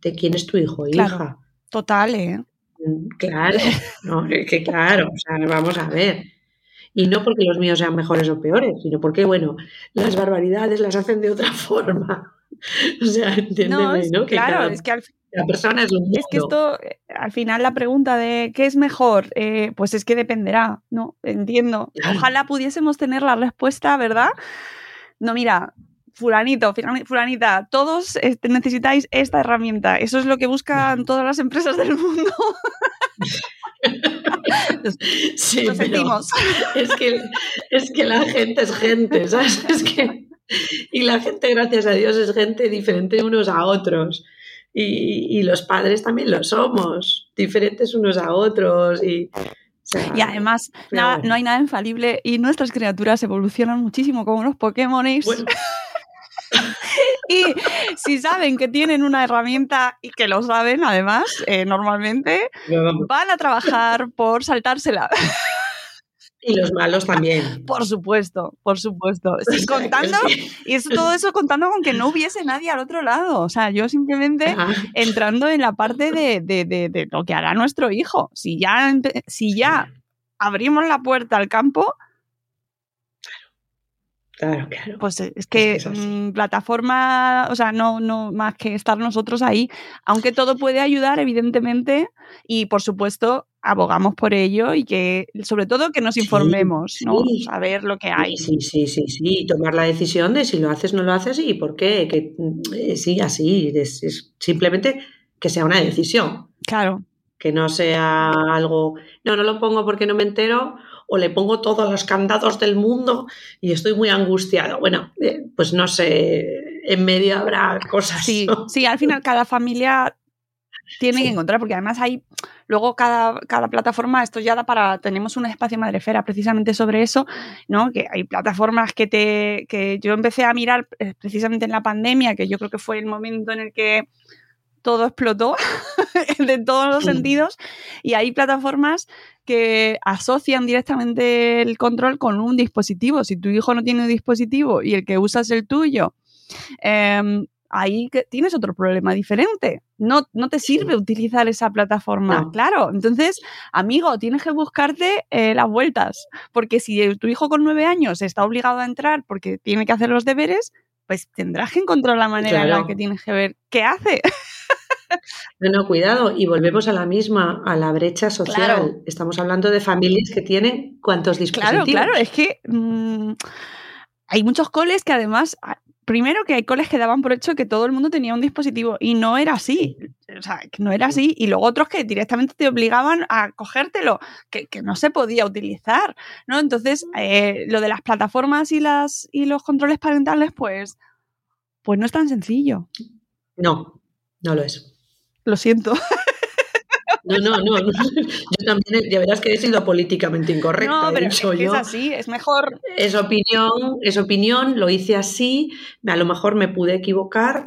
de quién es tu hijo o hija. Total, ¿eh? Mm, claro, no, que claro, o sea, vamos a ver. Y no porque los míos sean mejores o peores, sino porque, bueno, las barbaridades las hacen de otra (laughs) forma. O sea, entiéndeme, ¿no? claro, es que al la persona es un Es que esto, eh, al final, la pregunta de ¿qué es mejor? Eh, pues es que dependerá, ¿no? Entiendo. Ojalá pudiésemos tener la respuesta, ¿verdad? No, mira, fulanito, fulanita, todos este, necesitáis esta herramienta. Eso es lo que buscan todas las empresas del mundo. (laughs) sí, sentimos. Es que, es que la gente es gente, ¿sabes? Es que, y la gente, gracias a Dios, es gente diferente unos a otros. Y, y los padres también lo somos, diferentes unos a otros. Y, y además, no hay nada infalible y nuestras criaturas evolucionan muchísimo como unos Pokémon. Y si saben que tienen una herramienta y que lo saben, además, eh, normalmente, van a trabajar por saltársela. Y los malos también. Por supuesto, por supuesto. (laughs) contando, y eso, todo eso contando con que no hubiese nadie al otro lado. O sea, yo simplemente entrando en la parte de, de, de, lo que hará nuestro hijo. Si ya, si ya abrimos la puerta al campo, Claro, claro. Pues eh, es que, mm, plataforma, o sea, no, no más que estar nosotros ahí, aunque todo puede ayudar, evidentemente, y por supuesto abogamos por ello y que, sobre todo, que nos informemos, ¿no? Saber lo que hay. Sí, sí, sí, sí, tomar la decisión de si lo haces, no lo haces y por qué, que mm, eh, sí, así, es, simplemente que sea una decisión. Claro. Que no sea algo, no, no lo pongo porque no me entero o le pongo todos los candados del mundo y estoy muy angustiado. Bueno, eh, pues no sé, en medio habrá cosas. Sí, sí, al final cada familia tiene que encontrar, porque además hay, luego cada, cada, plataforma, esto ya da para, tenemos un espacio madrefera precisamente sobre eso, ¿no? Que hay plataformas que te, que yo empecé a mirar eh, precisamente en la pandemia, que yo creo que fue el momento en el que todo explotó (laughs) de todos los sentidos y hay plataformas que asocian directamente el control con un dispositivo. Si tu hijo no tiene un dispositivo y el que usa es el tuyo, em, ahí tienes otro problema diferente. No, no te sirve utilizar esa plataforma. Claro, entonces, amigo, tienes que buscarte eh, las vueltas, porque si tu hijo con nueve años está obligado a entrar porque tiene que hacer los deberes, pues tendrás que encontrar la manera en la que tienes que ver qué hace. (laughs) No, no, cuidado. Y volvemos a la misma, a la brecha social. Estamos hablando de familias que tienen cuántos dispositivos. Claro, claro. Es que mm, hay muchos coles que además primero que hay coles que daban por hecho que todo el mundo tenía un dispositivo y no era así. O sea, que no era así. Y luego otros que directamente te obligaban a cogértelo, que, que no se podía utilizar. ¿no? Entonces, eh, lo de las plataformas y, las, y los controles parentales, pues, pues no es tan sencillo. No, no lo es. Lo siento. (laughs) No, no, no. Yo también, ya verás que he sido políticamente incorrecta. No, pero es, dicho es yo. así, es mejor. Es opinión, es opinión, lo hice así, a lo mejor me pude equivocar,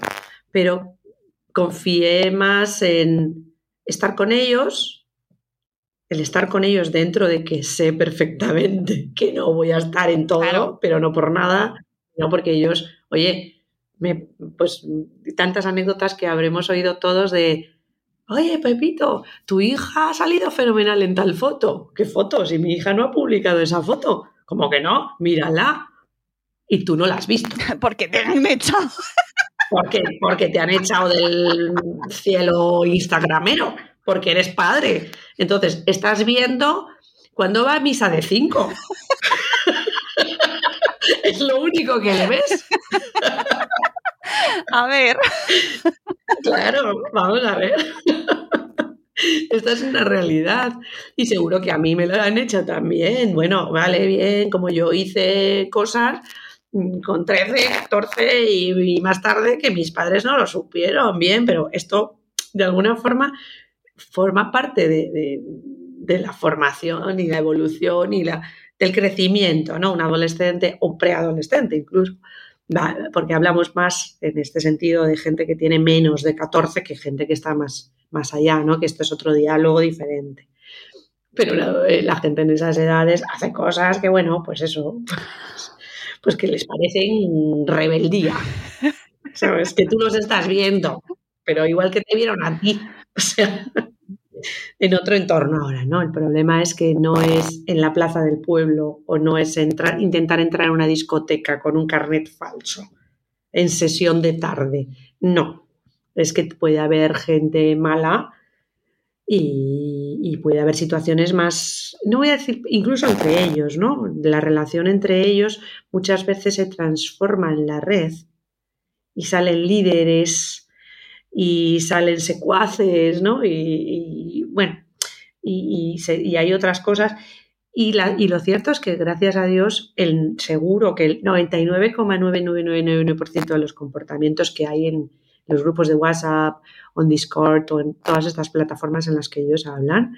pero confié más en estar con ellos, el estar con ellos dentro de que sé perfectamente que no voy a estar en todo, Claro. pero no por nada, no porque ellos, oye, me, pues tantas anécdotas que habremos oído todos de, oye, Pepito, tu hija ha salido fenomenal en tal foto. ¿Qué foto? Si mi hija no ha publicado esa foto. Como que no, mírala. Y tú no la has visto. (laughs) Porque te han echado. (laughs) ¿Por qué? Porque te han echado del cielo instagramero, porque eres padre. Entonces, estás viendo cuando va a misa de cinco. (laughs) es lo único que le ves. (laughs) A ver. Claro, vamos a ver. (laughs) Esta es una realidad. Y seguro que a mí me lo han hecho también. Bueno, vale, bien, como yo hice cosas mm, con 13, 14 y, más tarde que mis padres no lo supieron bien, pero esto de alguna forma forma parte de, de- de la formación y la evolución y la, del crecimiento, ¿no? Un adolescente o preadolescente incluso. Porque hablamos más en este sentido de gente que tiene menos de 14 que gente que está más, más allá, ¿no? Que esto es otro diálogo diferente. Pero la, eh, la gente en esas edades hace cosas que, bueno, pues eso, (laughs) pues que les parecen rebeldía. Sabes que tú los estás viendo, pero igual que te vieron a ti. (laughs) O sea, en otro entorno ahora, ¿no? El problema es que no es en la plaza del pueblo o no es entrar, intentar entrar en una discoteca con un carnet falso en sesión de tarde. No, es que puede haber gente mala y, puede haber situaciones más, no voy a decir incluso entre ellos, ¿no? La relación entre ellos muchas veces se transforma en la red y salen líderes y salen secuaces, ¿no? Y, y, se- y hay otras cosas. Y, la- y lo cierto es que, gracias a Dios, el, seguro que el 99,9999% de los comportamientos que hay en los grupos de WhatsApp, en Discord o en todas estas plataformas en las que ellos hablan,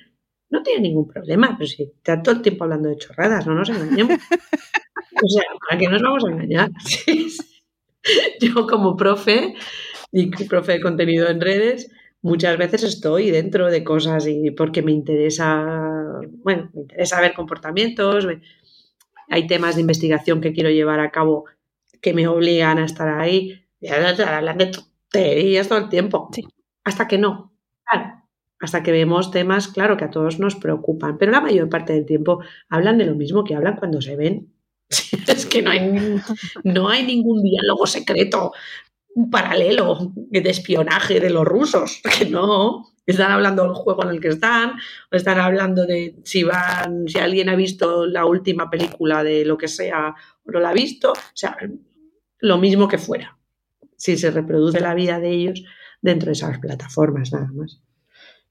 no tienen ningún problema. Pero si está todo el tiempo hablando de chorradas, no nos engañemos. O sea, ¿para qué nos vamos a engañar? (laughs) Yo como profe y profe de contenido en redes, muchas veces estoy dentro de cosas y porque me interesa, bueno, me interesa ver comportamientos, me- hay temas de investigación que quiero llevar a cabo que me obligan a estar ahí, y hablan de tonterías todo el tiempo, Sí. hasta que no, claro, hasta que vemos temas, claro, que a todos nos preocupan, pero la mayor parte del tiempo hablan de lo mismo que hablan cuando se ven. (laughs) Es que no hay, no hay ningún diálogo secreto, un paralelo de espionaje de los rusos, (laughs) que no. Están hablando del juego en el que están, o están hablando de si van, si alguien ha visto la última película de lo que sea o no la ha visto. O sea, lo mismo que fuera. Si se reproduce la vida de ellos dentro de esas plataformas, nada más.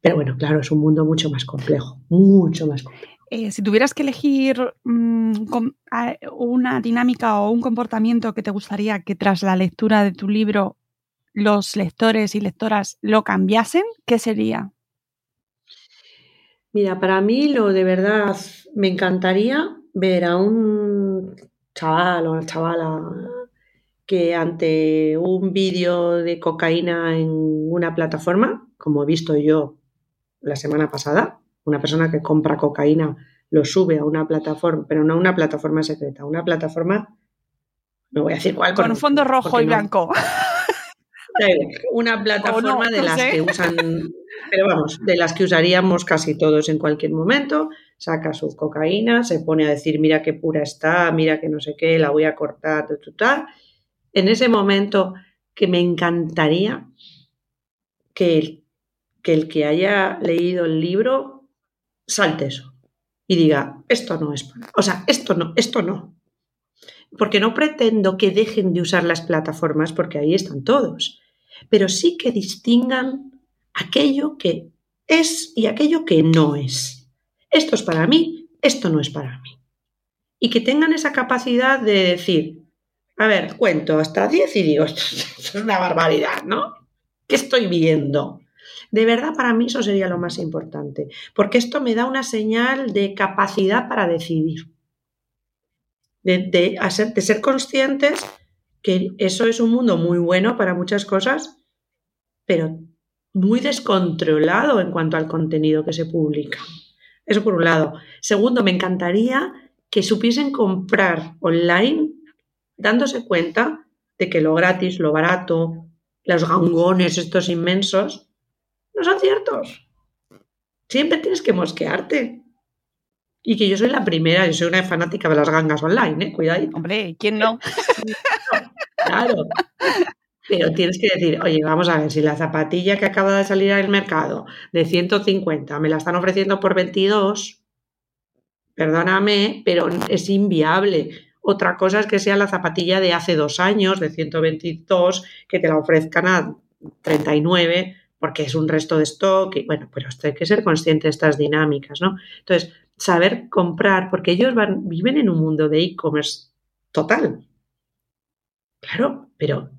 Pero bueno, claro, es un mundo mucho más complejo, mucho más complejo. Eh, si tuvieras que elegir mm, com- a- una dinámica o un comportamiento que te gustaría que tras la lectura de tu libro los lectores y lectoras lo cambiasen, ¿qué sería? Mira, para mí lo de verdad me encantaría ver a un chaval o una chavala que ante un vídeo de cocaína en una plataforma, como he visto yo la semana pasada, una persona que compra cocaína lo sube a una plataforma, pero no a una plataforma secreta, a una plataforma, no voy a decir cuál, Con un fondo rojo y no- blanco. Igual, (laughs) Una plataforma no, de las sé. que usan, pero vamos, de las que usaríamos casi todos en cualquier momento. Saca su cocaína, se pone a decir, mira qué pura está, mira que no sé qué, la voy a cortar, tu. En ese momento que me encantaría que el, que el que haya leído el libro salte eso y diga, esto no es para, o sea, esto no, esto no. porque no pretendo que dejen de usar las plataformas, porque ahí están todos, pero sí que distingan aquello que es y aquello que no es. Esto es para mí, esto no es para mí. Y que tengan esa capacidad de decir, a ver, cuento hasta 10 y digo, (laughs) esto es una barbaridad, ¿no? ¿Qué estoy viendo? De verdad, para mí eso sería lo más importante, porque esto me da una señal de capacidad para decidir, de, ser conscientes que eso es un mundo muy bueno para muchas cosas, pero muy descontrolado en cuanto al contenido que se publica. Eso por un lado. Segundo, me encantaría que supiesen comprar online dándose cuenta de que lo gratis, lo barato, los gangones estos inmensos, no son ciertos. Siempre tienes que mosquearte. Y que yo soy la primera, yo soy una fanática de las gangas online, ¿eh? Cuidado. Hombre, ¿quién no? (laughs) claro. Pero tienes que decir, oye, vamos a ver, si la zapatilla que acaba de salir al mercado de 150 me la están ofreciendo por 22, perdóname, pero es inviable. Otra cosa es que sea la zapatilla de hace dos años, de 122, que te la ofrezcan a 39, porque es un resto de stock. Y bueno, pero hay que ser consciente de estas dinámicas, ¿no? Entonces, saber comprar, porque ellos van, viven en un mundo de e-commerce total. Claro, pero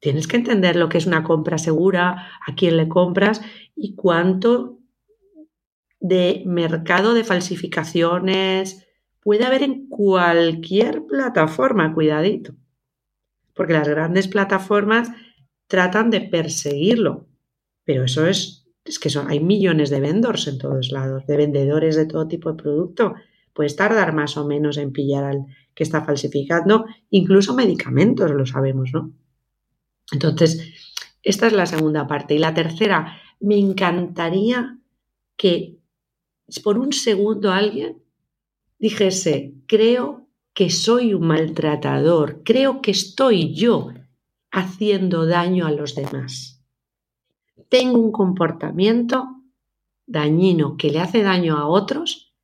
tienes que entender lo que es una compra segura, a quién le compras y cuánto de mercado de falsificaciones puede haber en cualquier plataforma, cuidadito. Porque las grandes plataformas tratan de perseguirlo, pero eso es, es que hay millones de vendors en todos lados, de vendedores de todo tipo de producto. Puedes tardar más o menos en pillar al que está falsificando, incluso medicamentos, lo sabemos, ¿no? Entonces, esta es la segunda parte. Y la tercera, me encantaría que por un segundo alguien dijese, creo que soy un maltratador, creo que estoy yo haciendo daño a los demás. Tengo un comportamiento dañino que le hace daño a otros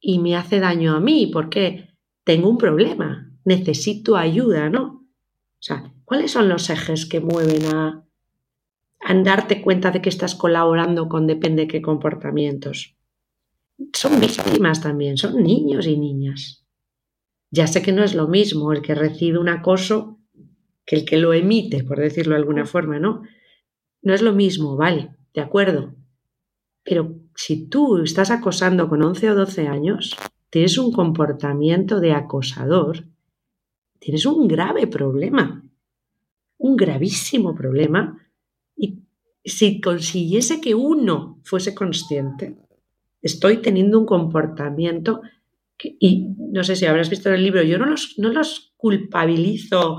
y me hace daño a mí porque tengo un problema, necesito ayuda, ¿no? O sea, ¿cuáles son los ejes que mueven a, a darte cuenta de que estás colaborando con depende qué comportamientos? son víctimas también, son niños y niñas. Ya sé que no es lo mismo el que recibe un acoso que el que lo emite, por decirlo de alguna forma, ¿no? No es lo mismo, vale, de acuerdo. Pero si tú estás acosando con 11 o 12 años, tienes un comportamiento de acosador, tienes un grave problema, un gravísimo problema. Y si consiguiese que uno fuese consciente, estoy teniendo un comportamiento y no sé si habrás visto en el libro, yo no los, no los culpabilizo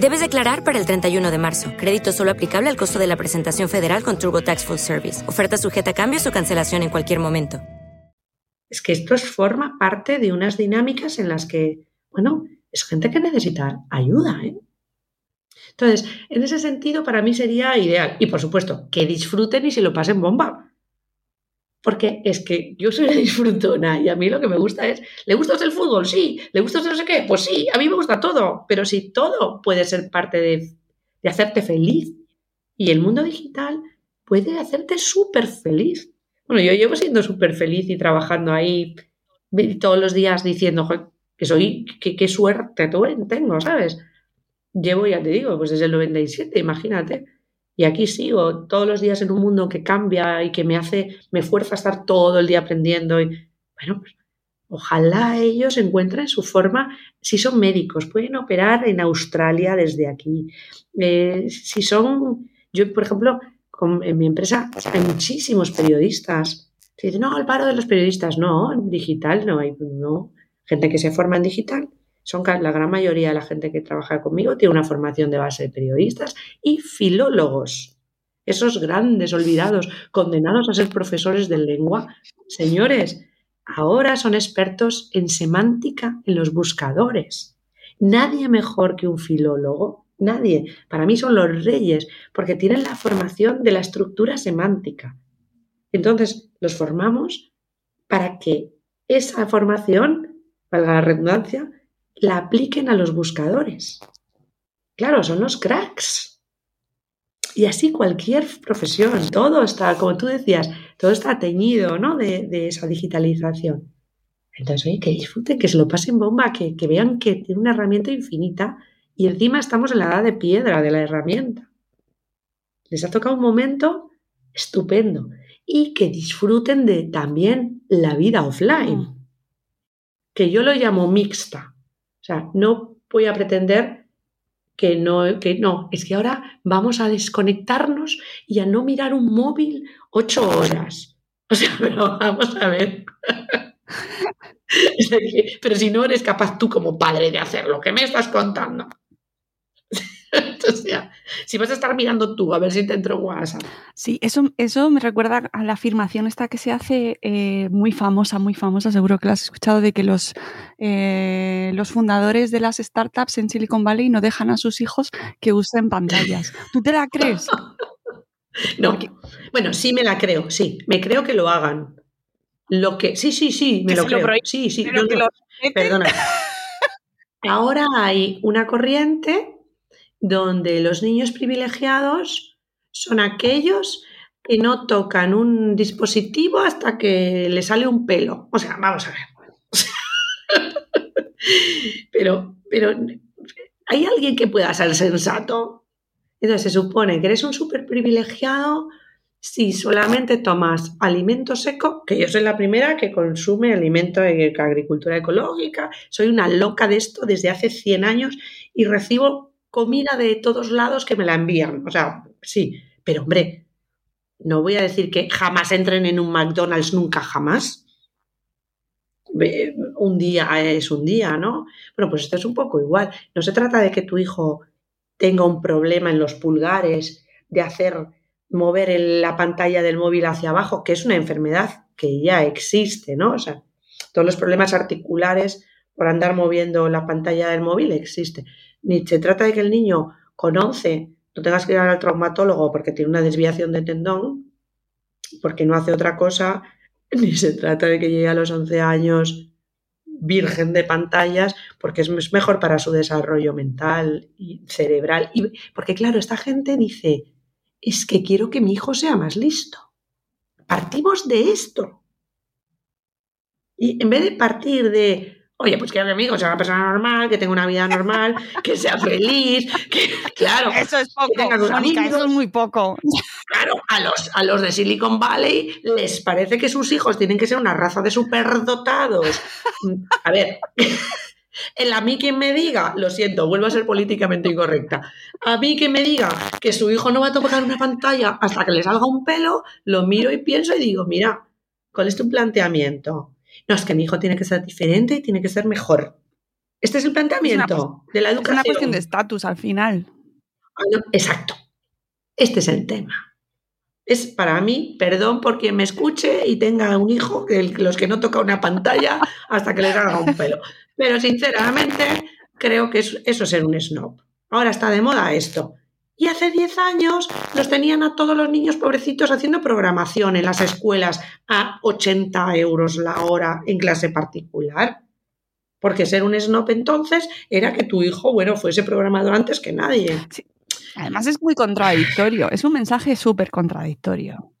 Debes declarar para el 31 de marzo. Crédito solo aplicable al costo de la presentación federal con TurboTax Full Service. Oferta sujeta a cambios o cancelación en cualquier momento. Es que esto forma parte de unas dinámicas en las que, bueno, es gente que necesita ayuda, ¿eh? Entonces, en ese sentido, para mí sería ideal. Y por supuesto, que disfruten y se lo pasen bomba. Porque es que yo soy una (laughs) disfrutona y a mí lo que me gusta es, ¿le gusta el fútbol? Sí. ¿Le gusta no sé qué? Pues sí, a mí me gusta todo. Pero si todo puede ser parte de, hacerte feliz y el mundo digital puede hacerte súper feliz. Bueno, yo llevo siendo súper feliz y trabajando ahí todos los días diciendo que soy, que, qué suerte tengo, ¿sabes? Llevo, ya te digo, pues desde el 97, imagínate. Y aquí sigo todos los días en un mundo que cambia y que me hace, me fuerza a estar todo el día aprendiendo. Y, bueno, pues ojalá ellos encuentren su forma, si son médicos, pueden operar en Australia desde aquí. Eh, si son, yo por ejemplo, en mi empresa hay muchísimos periodistas. Se dice, no, al paro de los periodistas, no, en digital no hay, no. Gente que se forma en digital son la gran mayoría de la gente que trabaja conmigo tiene una formación de base de periodistas y filólogos. Esos grandes olvidados, condenados a ser profesores de lengua, señores, ahora son expertos en semántica en los buscadores. Nadie mejor que un filólogo, nadie. Para mí son los reyes, porque tienen la formación de la estructura semántica. Entonces, los formamos para que esa formación, valga la redundancia, la apliquen a los buscadores. Claro, son los cracks. Y así cualquier profesión, todo está, como tú decías, todo está teñido ¿no? de, esa digitalización. Entonces, oye, que disfruten, que se lo pasen bomba, que, que vean que tiene una herramienta infinita y encima estamos en la edad de piedra de la herramienta. Les ha tocado un momento estupendo y que disfruten de también la vida offline, mm. que yo lo llamo mixta. O sea, no voy a pretender que no, que no, es que ahora vamos a desconectarnos y a no mirar un móvil ocho horas. O sea, (laughs) pero vamos a ver. (laughs) pero si no eres capaz tú como padre de hacerlo, ¿qué me estás contando? Si vas a estar mirando tú a ver si te entro WhatsApp. Sí, eso, eso me recuerda a la afirmación esta que se hace eh, muy famosa, muy famosa, seguro que la has escuchado, de que los, eh, los fundadores de las startups en Silicon Valley no dejan a sus hijos que usen pantallas. ¿Tú te la crees? (laughs) no. Bueno, sí me la creo, sí. Me creo que lo hagan. Lo que. Sí, sí, sí, me lo creo. sí, sí. perdona. (laughs) Ahora hay una corriente donde los niños privilegiados son aquellos que no tocan un dispositivo hasta que le sale un pelo. O sea, vamos a ver. (laughs) pero, pero, ¿hay alguien que pueda ser sensato? Entonces se supone que eres un súper privilegiado si solamente tomas alimento seco, que yo soy la primera que consume alimento de agricultura ecológica, soy una loca de esto desde hace 100 años y recibo comida de todos lados que me la envían. O sea, sí, pero hombre, no voy a decir que jamás entren en un McDonald's, nunca jamás. Un día es un día, ¿no? Bueno, pues esto es un poco igual. No se trata de que tu hijo tenga un problema en los pulgares, de hacer mover la pantalla del móvil hacia abajo, que es una enfermedad que ya existe, ¿no? O sea, todos los problemas articulares por andar moviendo la pantalla del móvil existe ni se trata de que el niño con 11 no tengas que ir al traumatólogo porque tiene una desviación de tendón, porque no hace otra cosa, (laughs) ni se trata de que llegue a los 11 años virgen de pantallas, porque es mejor para su desarrollo mental y cerebral. Y, porque claro, esta gente dice, es que quiero que mi hijo sea más listo. Partimos de esto. Y en vez de partir de, Oye, pues que mi amigo sea una persona normal, que tenga una vida normal, que sea feliz, que, claro. Eso es poco, eso es muy poco. Claro, a los, a los de Silicon Valley les parece que sus hijos tienen que ser una raza de superdotados. A ver, a mí quien me diga, lo siento, vuelvo a ser políticamente incorrecta, a mí quien me diga que su hijo no va a tocar una pantalla hasta que le salga un pelo, lo miro y pienso y digo, mira, ¿cuál es tu planteamiento? No, es que mi hijo tiene que ser diferente y tiene que ser mejor. Este es el planteamiento de la educación. Es una cuestión de estatus al final. Ah, exacto. Este es el tema. Es para mí, perdón por quien me escuche y tenga un hijo, que los que no toca una pantalla (laughs) hasta que les haga un pelo. Pero sinceramente, creo que eso es ser un snob. Ahora está de moda esto. Y hace 10 años los tenían a todos los niños pobrecitos haciendo programación en las escuelas a 80 euros la hora en clase particular. Porque ser un snob entonces era que tu hijo, bueno, fuese programador antes que nadie. Además es muy contradictorio, es un mensaje súper contradictorio.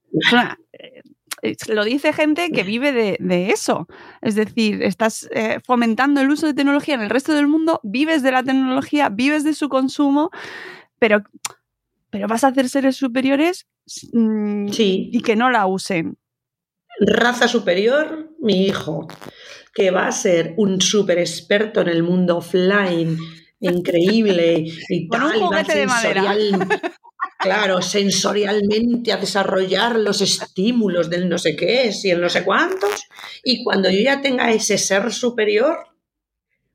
Eh, lo dice gente que vive de, eso. Es decir, estás eh, fomentando el uso de tecnología en el resto del mundo, vives de la tecnología, vives de su consumo pero, pero vas a hacer seres superiores mm, y que no la usen. Raza superior, mi hijo, que va a ser un super experto en el mundo offline, (laughs) increíble y tal, (laughs) claro, sensorialmente a desarrollar los estímulos del no sé qué y el no sé cuántos. Y cuando yo ya tenga ese ser superior,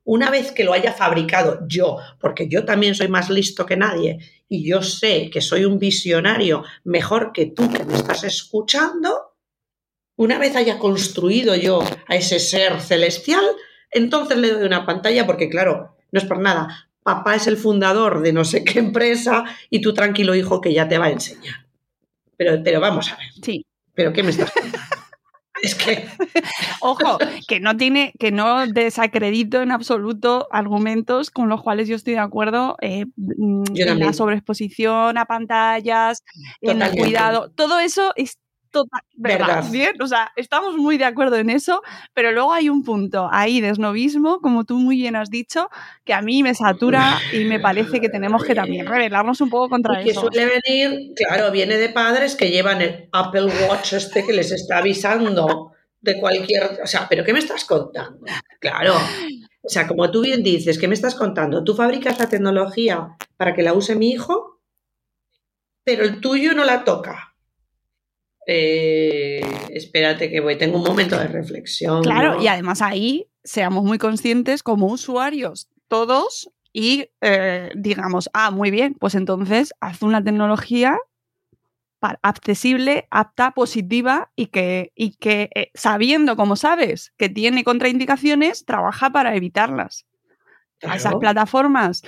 una vez que lo haya fabricado yo, porque yo también soy más listo que nadie y yo sé que soy un visionario mejor que tú que me estás escuchando, una vez haya construido yo a ese ser celestial, entonces le doy una pantalla porque claro, no es por nada, papá es el fundador de no sé qué empresa y tú tranquilo hijo que ya te va a enseñar. Pero, pero vamos a ver. Sí. ¿Pero qué me estás contando? Es que. Ojo, que no tiene, que no desacredito en absoluto argumentos con los cuales yo estoy de acuerdo eh, en la sobreexposición a pantallas, en el cuidado. Todo eso es total, ¿verdad? Bien, o sea, estamos muy de acuerdo en eso, pero luego hay un punto ahí de esnovismo, como tú muy bien has dicho, que a mí me satura y me parece que tenemos que también rebelarnos un poco contra y eso. Que suele venir, claro, viene de padres que llevan el Apple Watch este que les está avisando de cualquier, o sea, pero ¿qué me estás contando? Claro. O sea, como tú bien dices, ¿qué me estás contando? Tú fabricas la tecnología para que la use mi hijo, pero el tuyo no la toca. Eh, espérate que voy, tengo un momento de reflexión. Claro, y además ahí seamos muy conscientes como usuarios, todos, y eh, digamos, ah, muy bien, pues entonces haz una tecnología accesible, apta, positiva y que, y que eh, sabiendo, como sabes, que tiene contraindicaciones, trabaja para evitarlas. A esas plataformas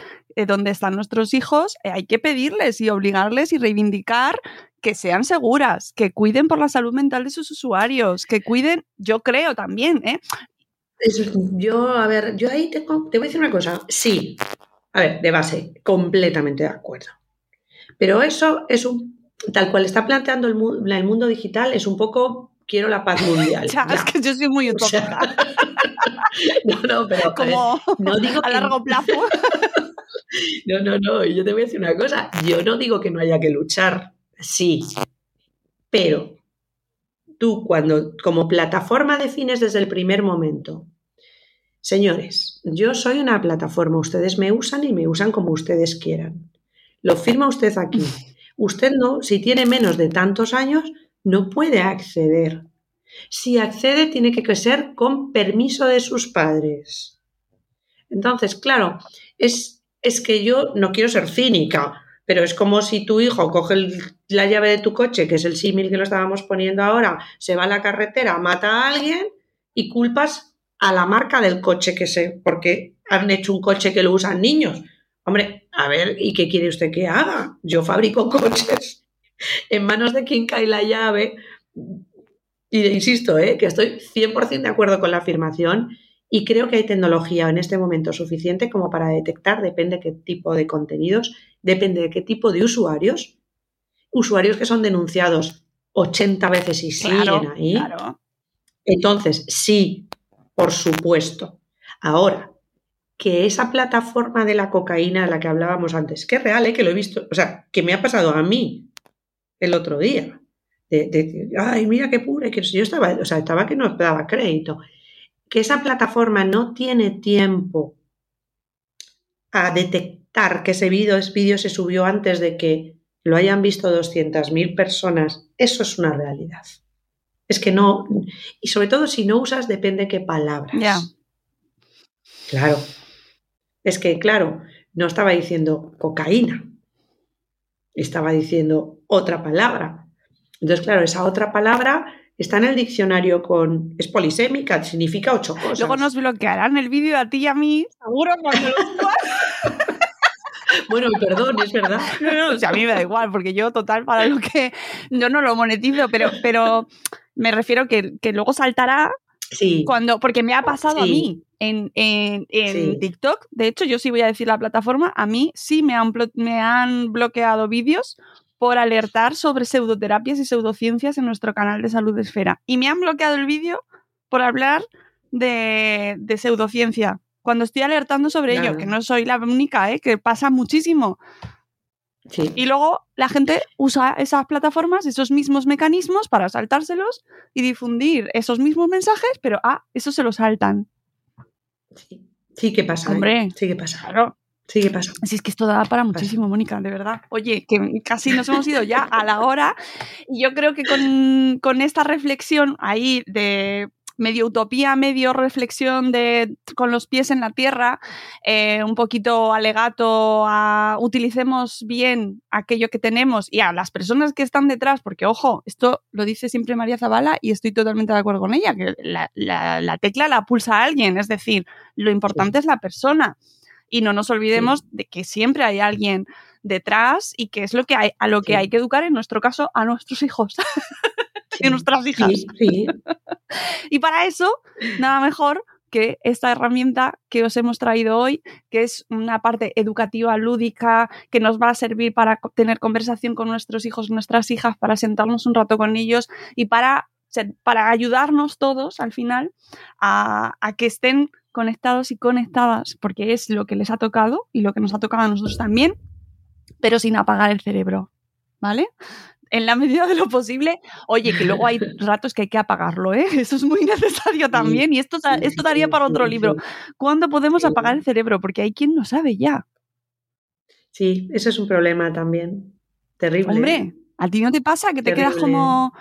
donde están nuestros hijos, hay que pedirles y obligarles y reivindicar que sean seguras, que cuiden por la salud mental de sus usuarios, que cuiden, yo creo también, ¿eh? yo, a ver, yo ahí tengo, te voy a decir una cosa, sí, a ver, de base, completamente de acuerdo. Pero eso es un, tal cual está planteando el, el mundo digital, es un poco, quiero la paz mundial. (laughs) ya, Es que yo soy muy utópica. (laughs) no, no, pero Como no digo a largo plazo. (laughs) no, no, no, yo te voy a decir una cosa, yo no digo que no haya que luchar, Sí, pero tú cuando como plataforma defines desde el primer momento, señores, yo soy una plataforma, ustedes me usan y me usan como ustedes quieran. Lo firma usted aquí. (laughs) Usted no, si tiene menos de tantos años, no puede acceder. Si accede, tiene que ser con permiso de sus padres. Entonces, claro, es, es que yo no quiero ser cínica, pero es como si tu hijo coge la llave de tu coche, que es el símil que lo estábamos poniendo ahora, se va a la carretera, mata a alguien y culpas a la marca del coche que se, porque han hecho un coche que lo usan niños. Hombre, a ver, ¿y qué quiere usted que haga? Yo fabrico (laughs) coches en manos de quien cae la llave. Y insisto, ¿eh? que estoy 100% de acuerdo con la afirmación y creo que hay tecnología en este momento suficiente como para detectar, depende qué tipo de contenidos, depende de qué tipo de usuarios, usuarios que son denunciados 80 veces y siguen ahí. Entonces, sí, por supuesto. Ahora, que esa plataforma de la cocaína de la que hablábamos antes, que es real, ¿eh? que lo he visto, o sea, que me ha pasado a mí el otro día. De, ay, mira qué pura, que yo estaba, o sea, estaba que no daba crédito que esa plataforma no tiene tiempo a detectar que ese vídeo, se subió antes de que lo hayan visto 200.000 personas, eso es una realidad. Es que no, y sobre todo si no usas depende qué palabras. Claro. Es que, claro, no estaba diciendo cocaína, estaba diciendo otra palabra. Entonces, claro, esa otra palabra Está en el diccionario con. Es polisémica, significa ocho cosas. Luego nos bloquearán el vídeo a ti y a mí, seguro, cuando (laughs) Bueno, perdón, es verdad. (laughs) No, no, o sea, a mí me da igual, porque yo, total, para lo que. Yo no lo monetizo, pero, pero me refiero que, que luego saltará. Sí. Cuando, porque me ha pasado a mí en, en, en TikTok. De hecho, yo sí voy a decir la plataforma. A mí sí me han, me han bloqueado vídeos por alertar sobre pseudoterapias y pseudociencias en nuestro canal de Salud Esfera. Y me han bloqueado el vídeo por hablar de, pseudociencia. Cuando estoy alertando sobre ello, que no soy la única, ¿eh? que pasa muchísimo. Y luego la gente usa esas plataformas, esos mismos mecanismos para saltárselos y difundir esos mismos mensajes, pero ah, eso se lo saltan. Sí, sí que pasa. ¿eh? Hombre, sí que pasa. Claro. Sí, ¿qué pasa? Así es que esto da para muchísimo, Mónica, de verdad. Oye, que casi nos hemos ido ya a la hora. Y yo creo que con, esta reflexión ahí de medio utopía, medio reflexión de con los pies en la tierra, eh, un poquito alegato a utilicemos bien aquello que tenemos y a las personas que están detrás, porque ojo, esto lo dice siempre María Zavala y estoy totalmente de acuerdo con ella, que la, tecla la pulsa alguien, es decir, lo importante es la persona. Y no nos olvidemos de que siempre hay alguien detrás y que es lo que hay, a lo que hay que educar, en nuestro caso, a nuestros hijos (laughs) y nuestras hijas. (laughs) y para eso, nada mejor que esta herramienta que os hemos traído hoy, que es una parte educativa, lúdica, que nos va a servir para tener conversación con nuestros hijos, nuestras hijas, para sentarnos un rato con ellos y para, para ayudarnos todos al final a, a que estén conectados y conectadas, porque es lo que les ha tocado y lo que nos ha tocado a nosotros también, pero sin apagar el cerebro, ¿vale? En la medida de lo posible, oye, que luego hay (laughs) ratos que hay que apagarlo, ¿eh? Eso es muy necesario también y esto, esto daría para otro libro. ¿Cuándo podemos apagar el cerebro? Porque hay quien no sabe ya. Sí, eso es un problema también. Terrible. Hombre, ¿a ti no te pasa que te quedas como...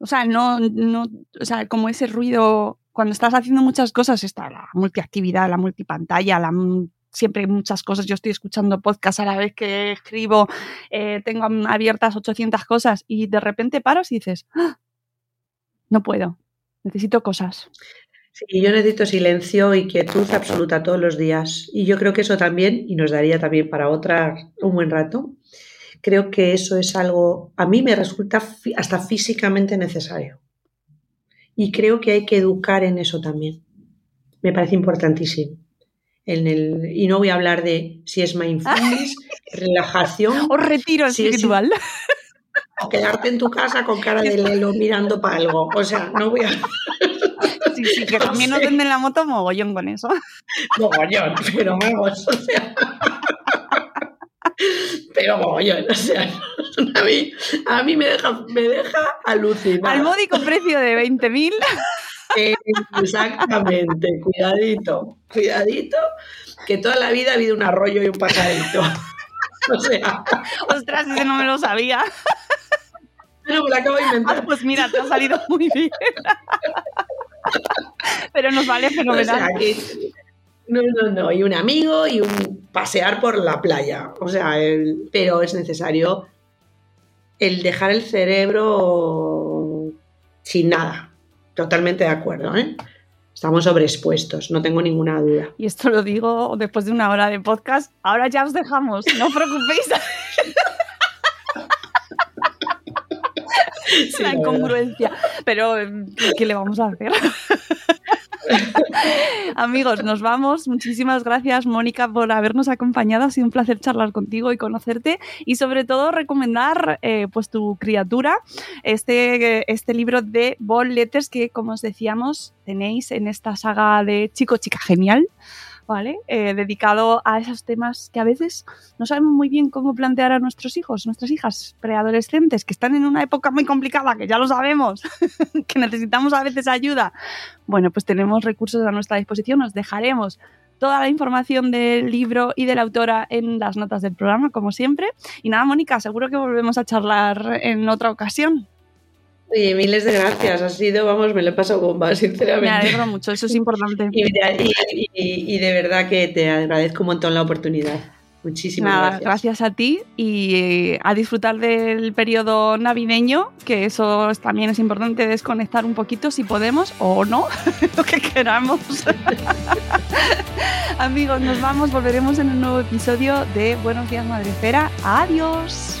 O sea, no, no, o sea, como ese ruido cuando estás haciendo muchas cosas, está la multiactividad, la multipantalla, la siempre muchas cosas. Yo estoy escuchando podcast a la vez que escribo, eh, tengo abiertas 800 cosas y de repente paras y dices, ¡Ah! no puedo, necesito cosas. Sí, yo necesito silencio y quietud absoluta todos los días. Y yo creo que eso también, y nos daría también para otra un buen rato, creo que eso es algo, a mí me resulta hasta físicamente necesario. Y creo que hay que educar en eso también. Me parece importantísimo y no voy a hablar de si es mindfulness, (laughs) relajación. O retiro espiritual. o (laughs) quedarte en tu casa con cara de lelo mirando para algo. O sea, no voy a. (laughs) Sí, sí, que también no venden la moto mogollón con eso. Mogollón, pero vamos, o sea. Pero mogollón, o sea, a mí, a mí me, deja, me deja alucinar. Al módico precio de 20.000. Exactamente, cuidadito, cuidadito, que toda la vida ha habido un arroyo y un pajarito. (laughs) O sea. Ostras, ese no me lo sabía. Pero me lo acabo de inventar. Ah, pues mira, te ha salido muy bien. Pero nos vale fenomenal. no, no, no. Y un amigo y un pasear por la playa. O sea, pero es necesario el dejar el cerebro sin nada. Totalmente de acuerdo, ¿eh? Estamos sobreexpuestos, no tengo ninguna duda. Y esto lo digo después de una hora de podcast. Ahora ya os dejamos, no os preocupéis. (laughs) La incongruencia. Pero, ¿qué le vamos a hacer? Amigos, nos vamos. Muchísimas gracias, Mónica, por habernos acompañado. Ha sido un placer charlar contigo y conocerte. Y sobre todo, recomendar eh, pues tu criatura, este, este libro de Ball Letters que, como os decíamos, tenéis en esta saga de Chico Chica Genial. ¿Vale? Eh, dedicado a esos temas que a veces no sabemos muy bien cómo plantear a nuestros hijos, nuestras hijas preadolescentes, que están en una época muy complicada, que ya lo sabemos, (laughs) que necesitamos a veces ayuda. Bueno, pues tenemos recursos a nuestra disposición, os dejaremos toda la información del libro y de la autora en las notas del programa, como siempre. Y nada, Mónica, seguro que volvemos a charlar en otra ocasión. Oye, miles de gracias. Ha sido, vamos, me lo he pasado bomba, (laughs) sinceramente. Me alegro mucho, eso es (laughs) importante. y, de verdad que te agradezco un montón la oportunidad. Muchísimas Nada, gracias. Gracias a ti y a disfrutar del periodo navideño, que eso también es importante desconectar un poquito si podemos o no, (laughs) lo que queramos. Amigos, nos vamos, volveremos en un nuevo episodio de Buenos días Madrefera. Adiós.